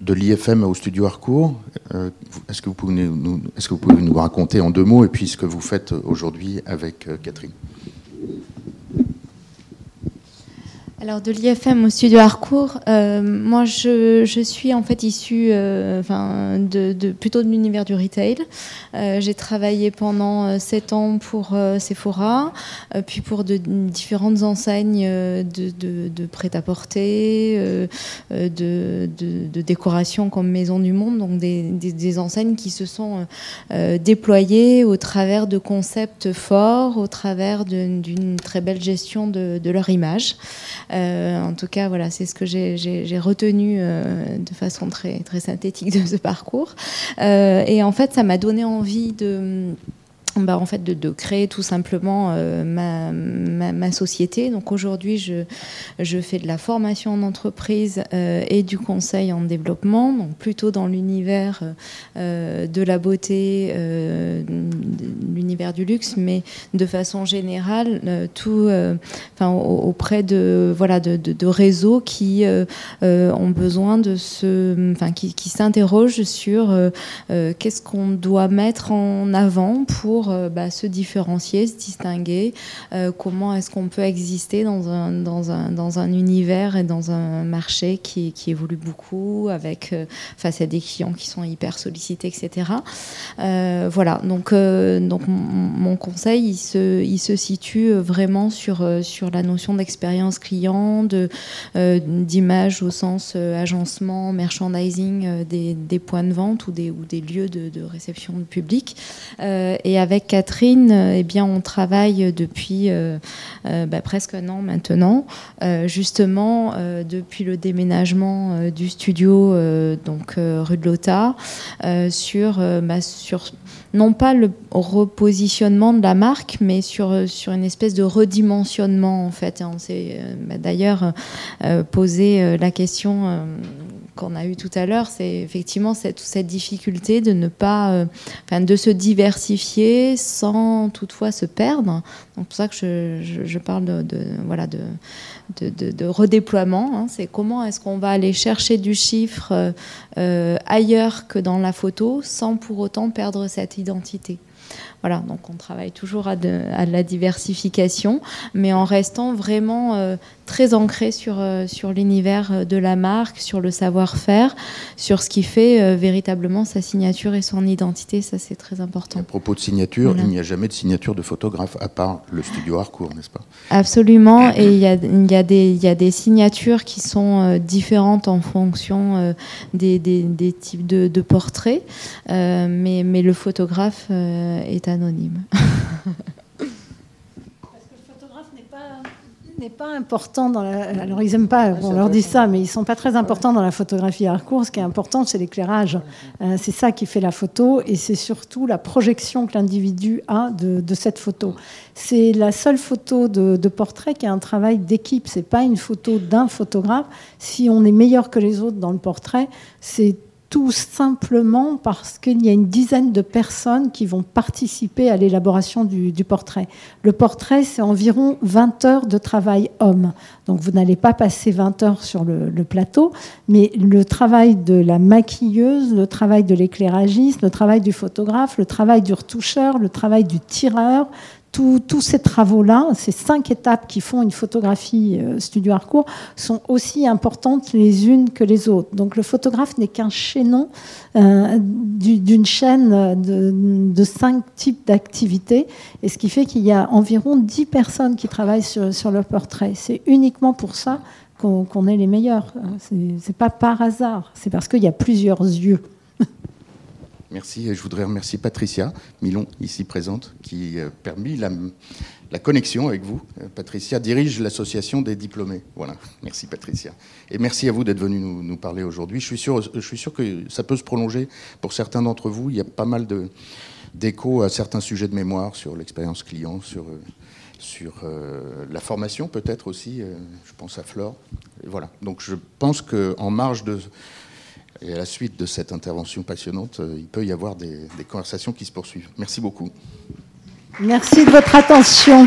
de l'IFM au studio Harcourt. Euh, est-ce que, vous pouvez nous, est que vous pouvez nous raconter en deux mots et puis ce que vous faites aujourd'hui avec euh, Catherine? Alors de l'IFM au studio Harcourt, euh, moi je, je, suis en fait issue euh, enfin, de, de, plutôt de l'univers du retail. Euh, j'ai travaillé pendant sept ans pour Sephora, puis pour de, différentes enseignes de, prêt-à-porter, de, décoration comme Maison du Monde, donc des, des, des enseignes qui se sont déployées au travers de concepts forts, au travers d'une très belle gestion de, leur image. Euh, en tout cas, voilà, c'est ce que j'ai retenu euh, de façon très, très synthétique de ce parcours. Euh, et en fait, ça m'a donné envie de bah, en fait, de, créer tout simplement euh, ma, société. Donc aujourd'hui, je, je, fais de la formation en entreprise euh, et du conseil en développement, donc plutôt dans l'univers euh, de la beauté, l'univers du luxe, mais de façon générale, tout, enfin, auprès de, voilà, de, réseaux qui ont besoin de se, enfin, qui, qui s'interrogent sur qu'est-ce qu'on doit mettre en avant pour euh, bah, se différencier, se distinguer, euh, comment est-ce qu'on peut exister dans un, dans, un, dans un univers et dans un marché qui, qui évolue beaucoup, avec, euh, face à des clients qui sont hyper sollicités, etc. voilà, donc, donc mon, conseil, il se, il se situe vraiment sur, sur la notion d'expérience client, d'image au sens agencement, merchandising des, des, points de vente ou des, ou des lieux de, de réception de public. et avec Catherine, euh, eh bien, on travaille depuis euh, euh, bah, presque un an maintenant, justement depuis le déménagement du studio, donc rue de Lota, sur, bah, sur non pas le repositionnement de la marque, mais sur, sur une espèce de redimensionnement en fait. on s'est bah, d'ailleurs posé la question qu'on a eu tout à l'heure, c'est effectivement cette, difficulté de ne pas, euh, enfin, de se diversifier sans toutefois se perdre. Donc, pour ça que je, parle de, voilà, de, de, redéploiement. Hein. C'est comment est-ce qu'on va aller chercher du chiffre euh, ailleurs que dans la photo sans pour autant perdre cette identité. Voilà, donc on travaille toujours à, de, la diversification, mais en restant vraiment euh, très ancré sur, euh, sur l'univers de la marque, sur le savoir-faire, sur ce qui fait euh, véritablement sa signature et son identité. Ça, c'est très important. À propos de signature, voilà. il n'y a jamais de signature de photographe, à part le studio Harcourt, n'est-ce pas? Absolument, et il y, a, y a y a des signatures qui sont différentes en fonction des, des, des types de, de portraits, mais, mais le photographe est anonyme. n'est pas important dans la... Alors ils n'aiment pas, on leur dit ça, mais ils sont pas très importants dans la photographie hardcore. Ce qui est important, c'est l'éclairage. Euh, c'est ça qui fait la photo et c'est surtout la projection que l'individu a de, de, cette photo. C'est la seule photo de, de portrait qui a un travail d'équipe. C'est pas une photo d'un photographe. Si on est meilleur que les autres dans le portrait, c'est tout simplement parce qu'il y a une dizaine de personnes qui vont participer à l'élaboration du, portrait. Le portrait, c'est environ 20 heures de travail homme. Donc vous n'allez pas passer 20 heures sur le, le, plateau, mais le travail de la maquilleuse, le travail de l'éclairagiste, le travail du photographe, le travail du retoucheur, le travail du tireur, tous, ces travaux-là, ces cinq étapes qui font une photographie euh, studio Harcourt, sont aussi importantes les unes que les autres. Donc le photographe n'est qu'un chaînon euh, d'une chaîne de, cinq types d'activités, et ce qui fait qu'il y a environ dix personnes qui travaillent sur, le portrait. C'est uniquement pour ça qu'on qu est les meilleurs. C'est pas par hasard, c'est parce qu'il y a plusieurs yeux. Merci. Je voudrais remercier Patricia Milon, ici présente, qui a permis la, connexion avec vous. Patricia dirige l'association des diplômés. Voilà. Merci Patricia. Et merci à vous d'être venu nous, parler aujourd'hui. Je, suis sûr, que ça peut se prolonger pour certains d'entre vous. Il y a pas mal d'échos à certains sujets de mémoire sur l'expérience client, sur, euh, la formation peut-être aussi. Euh, je pense à Flore. Et voilà. Donc je pense qu'en marge de et à la suite de cette intervention passionnante, il peut y avoir des, des conversations qui se poursuivent. Merci beaucoup. Merci de votre attention.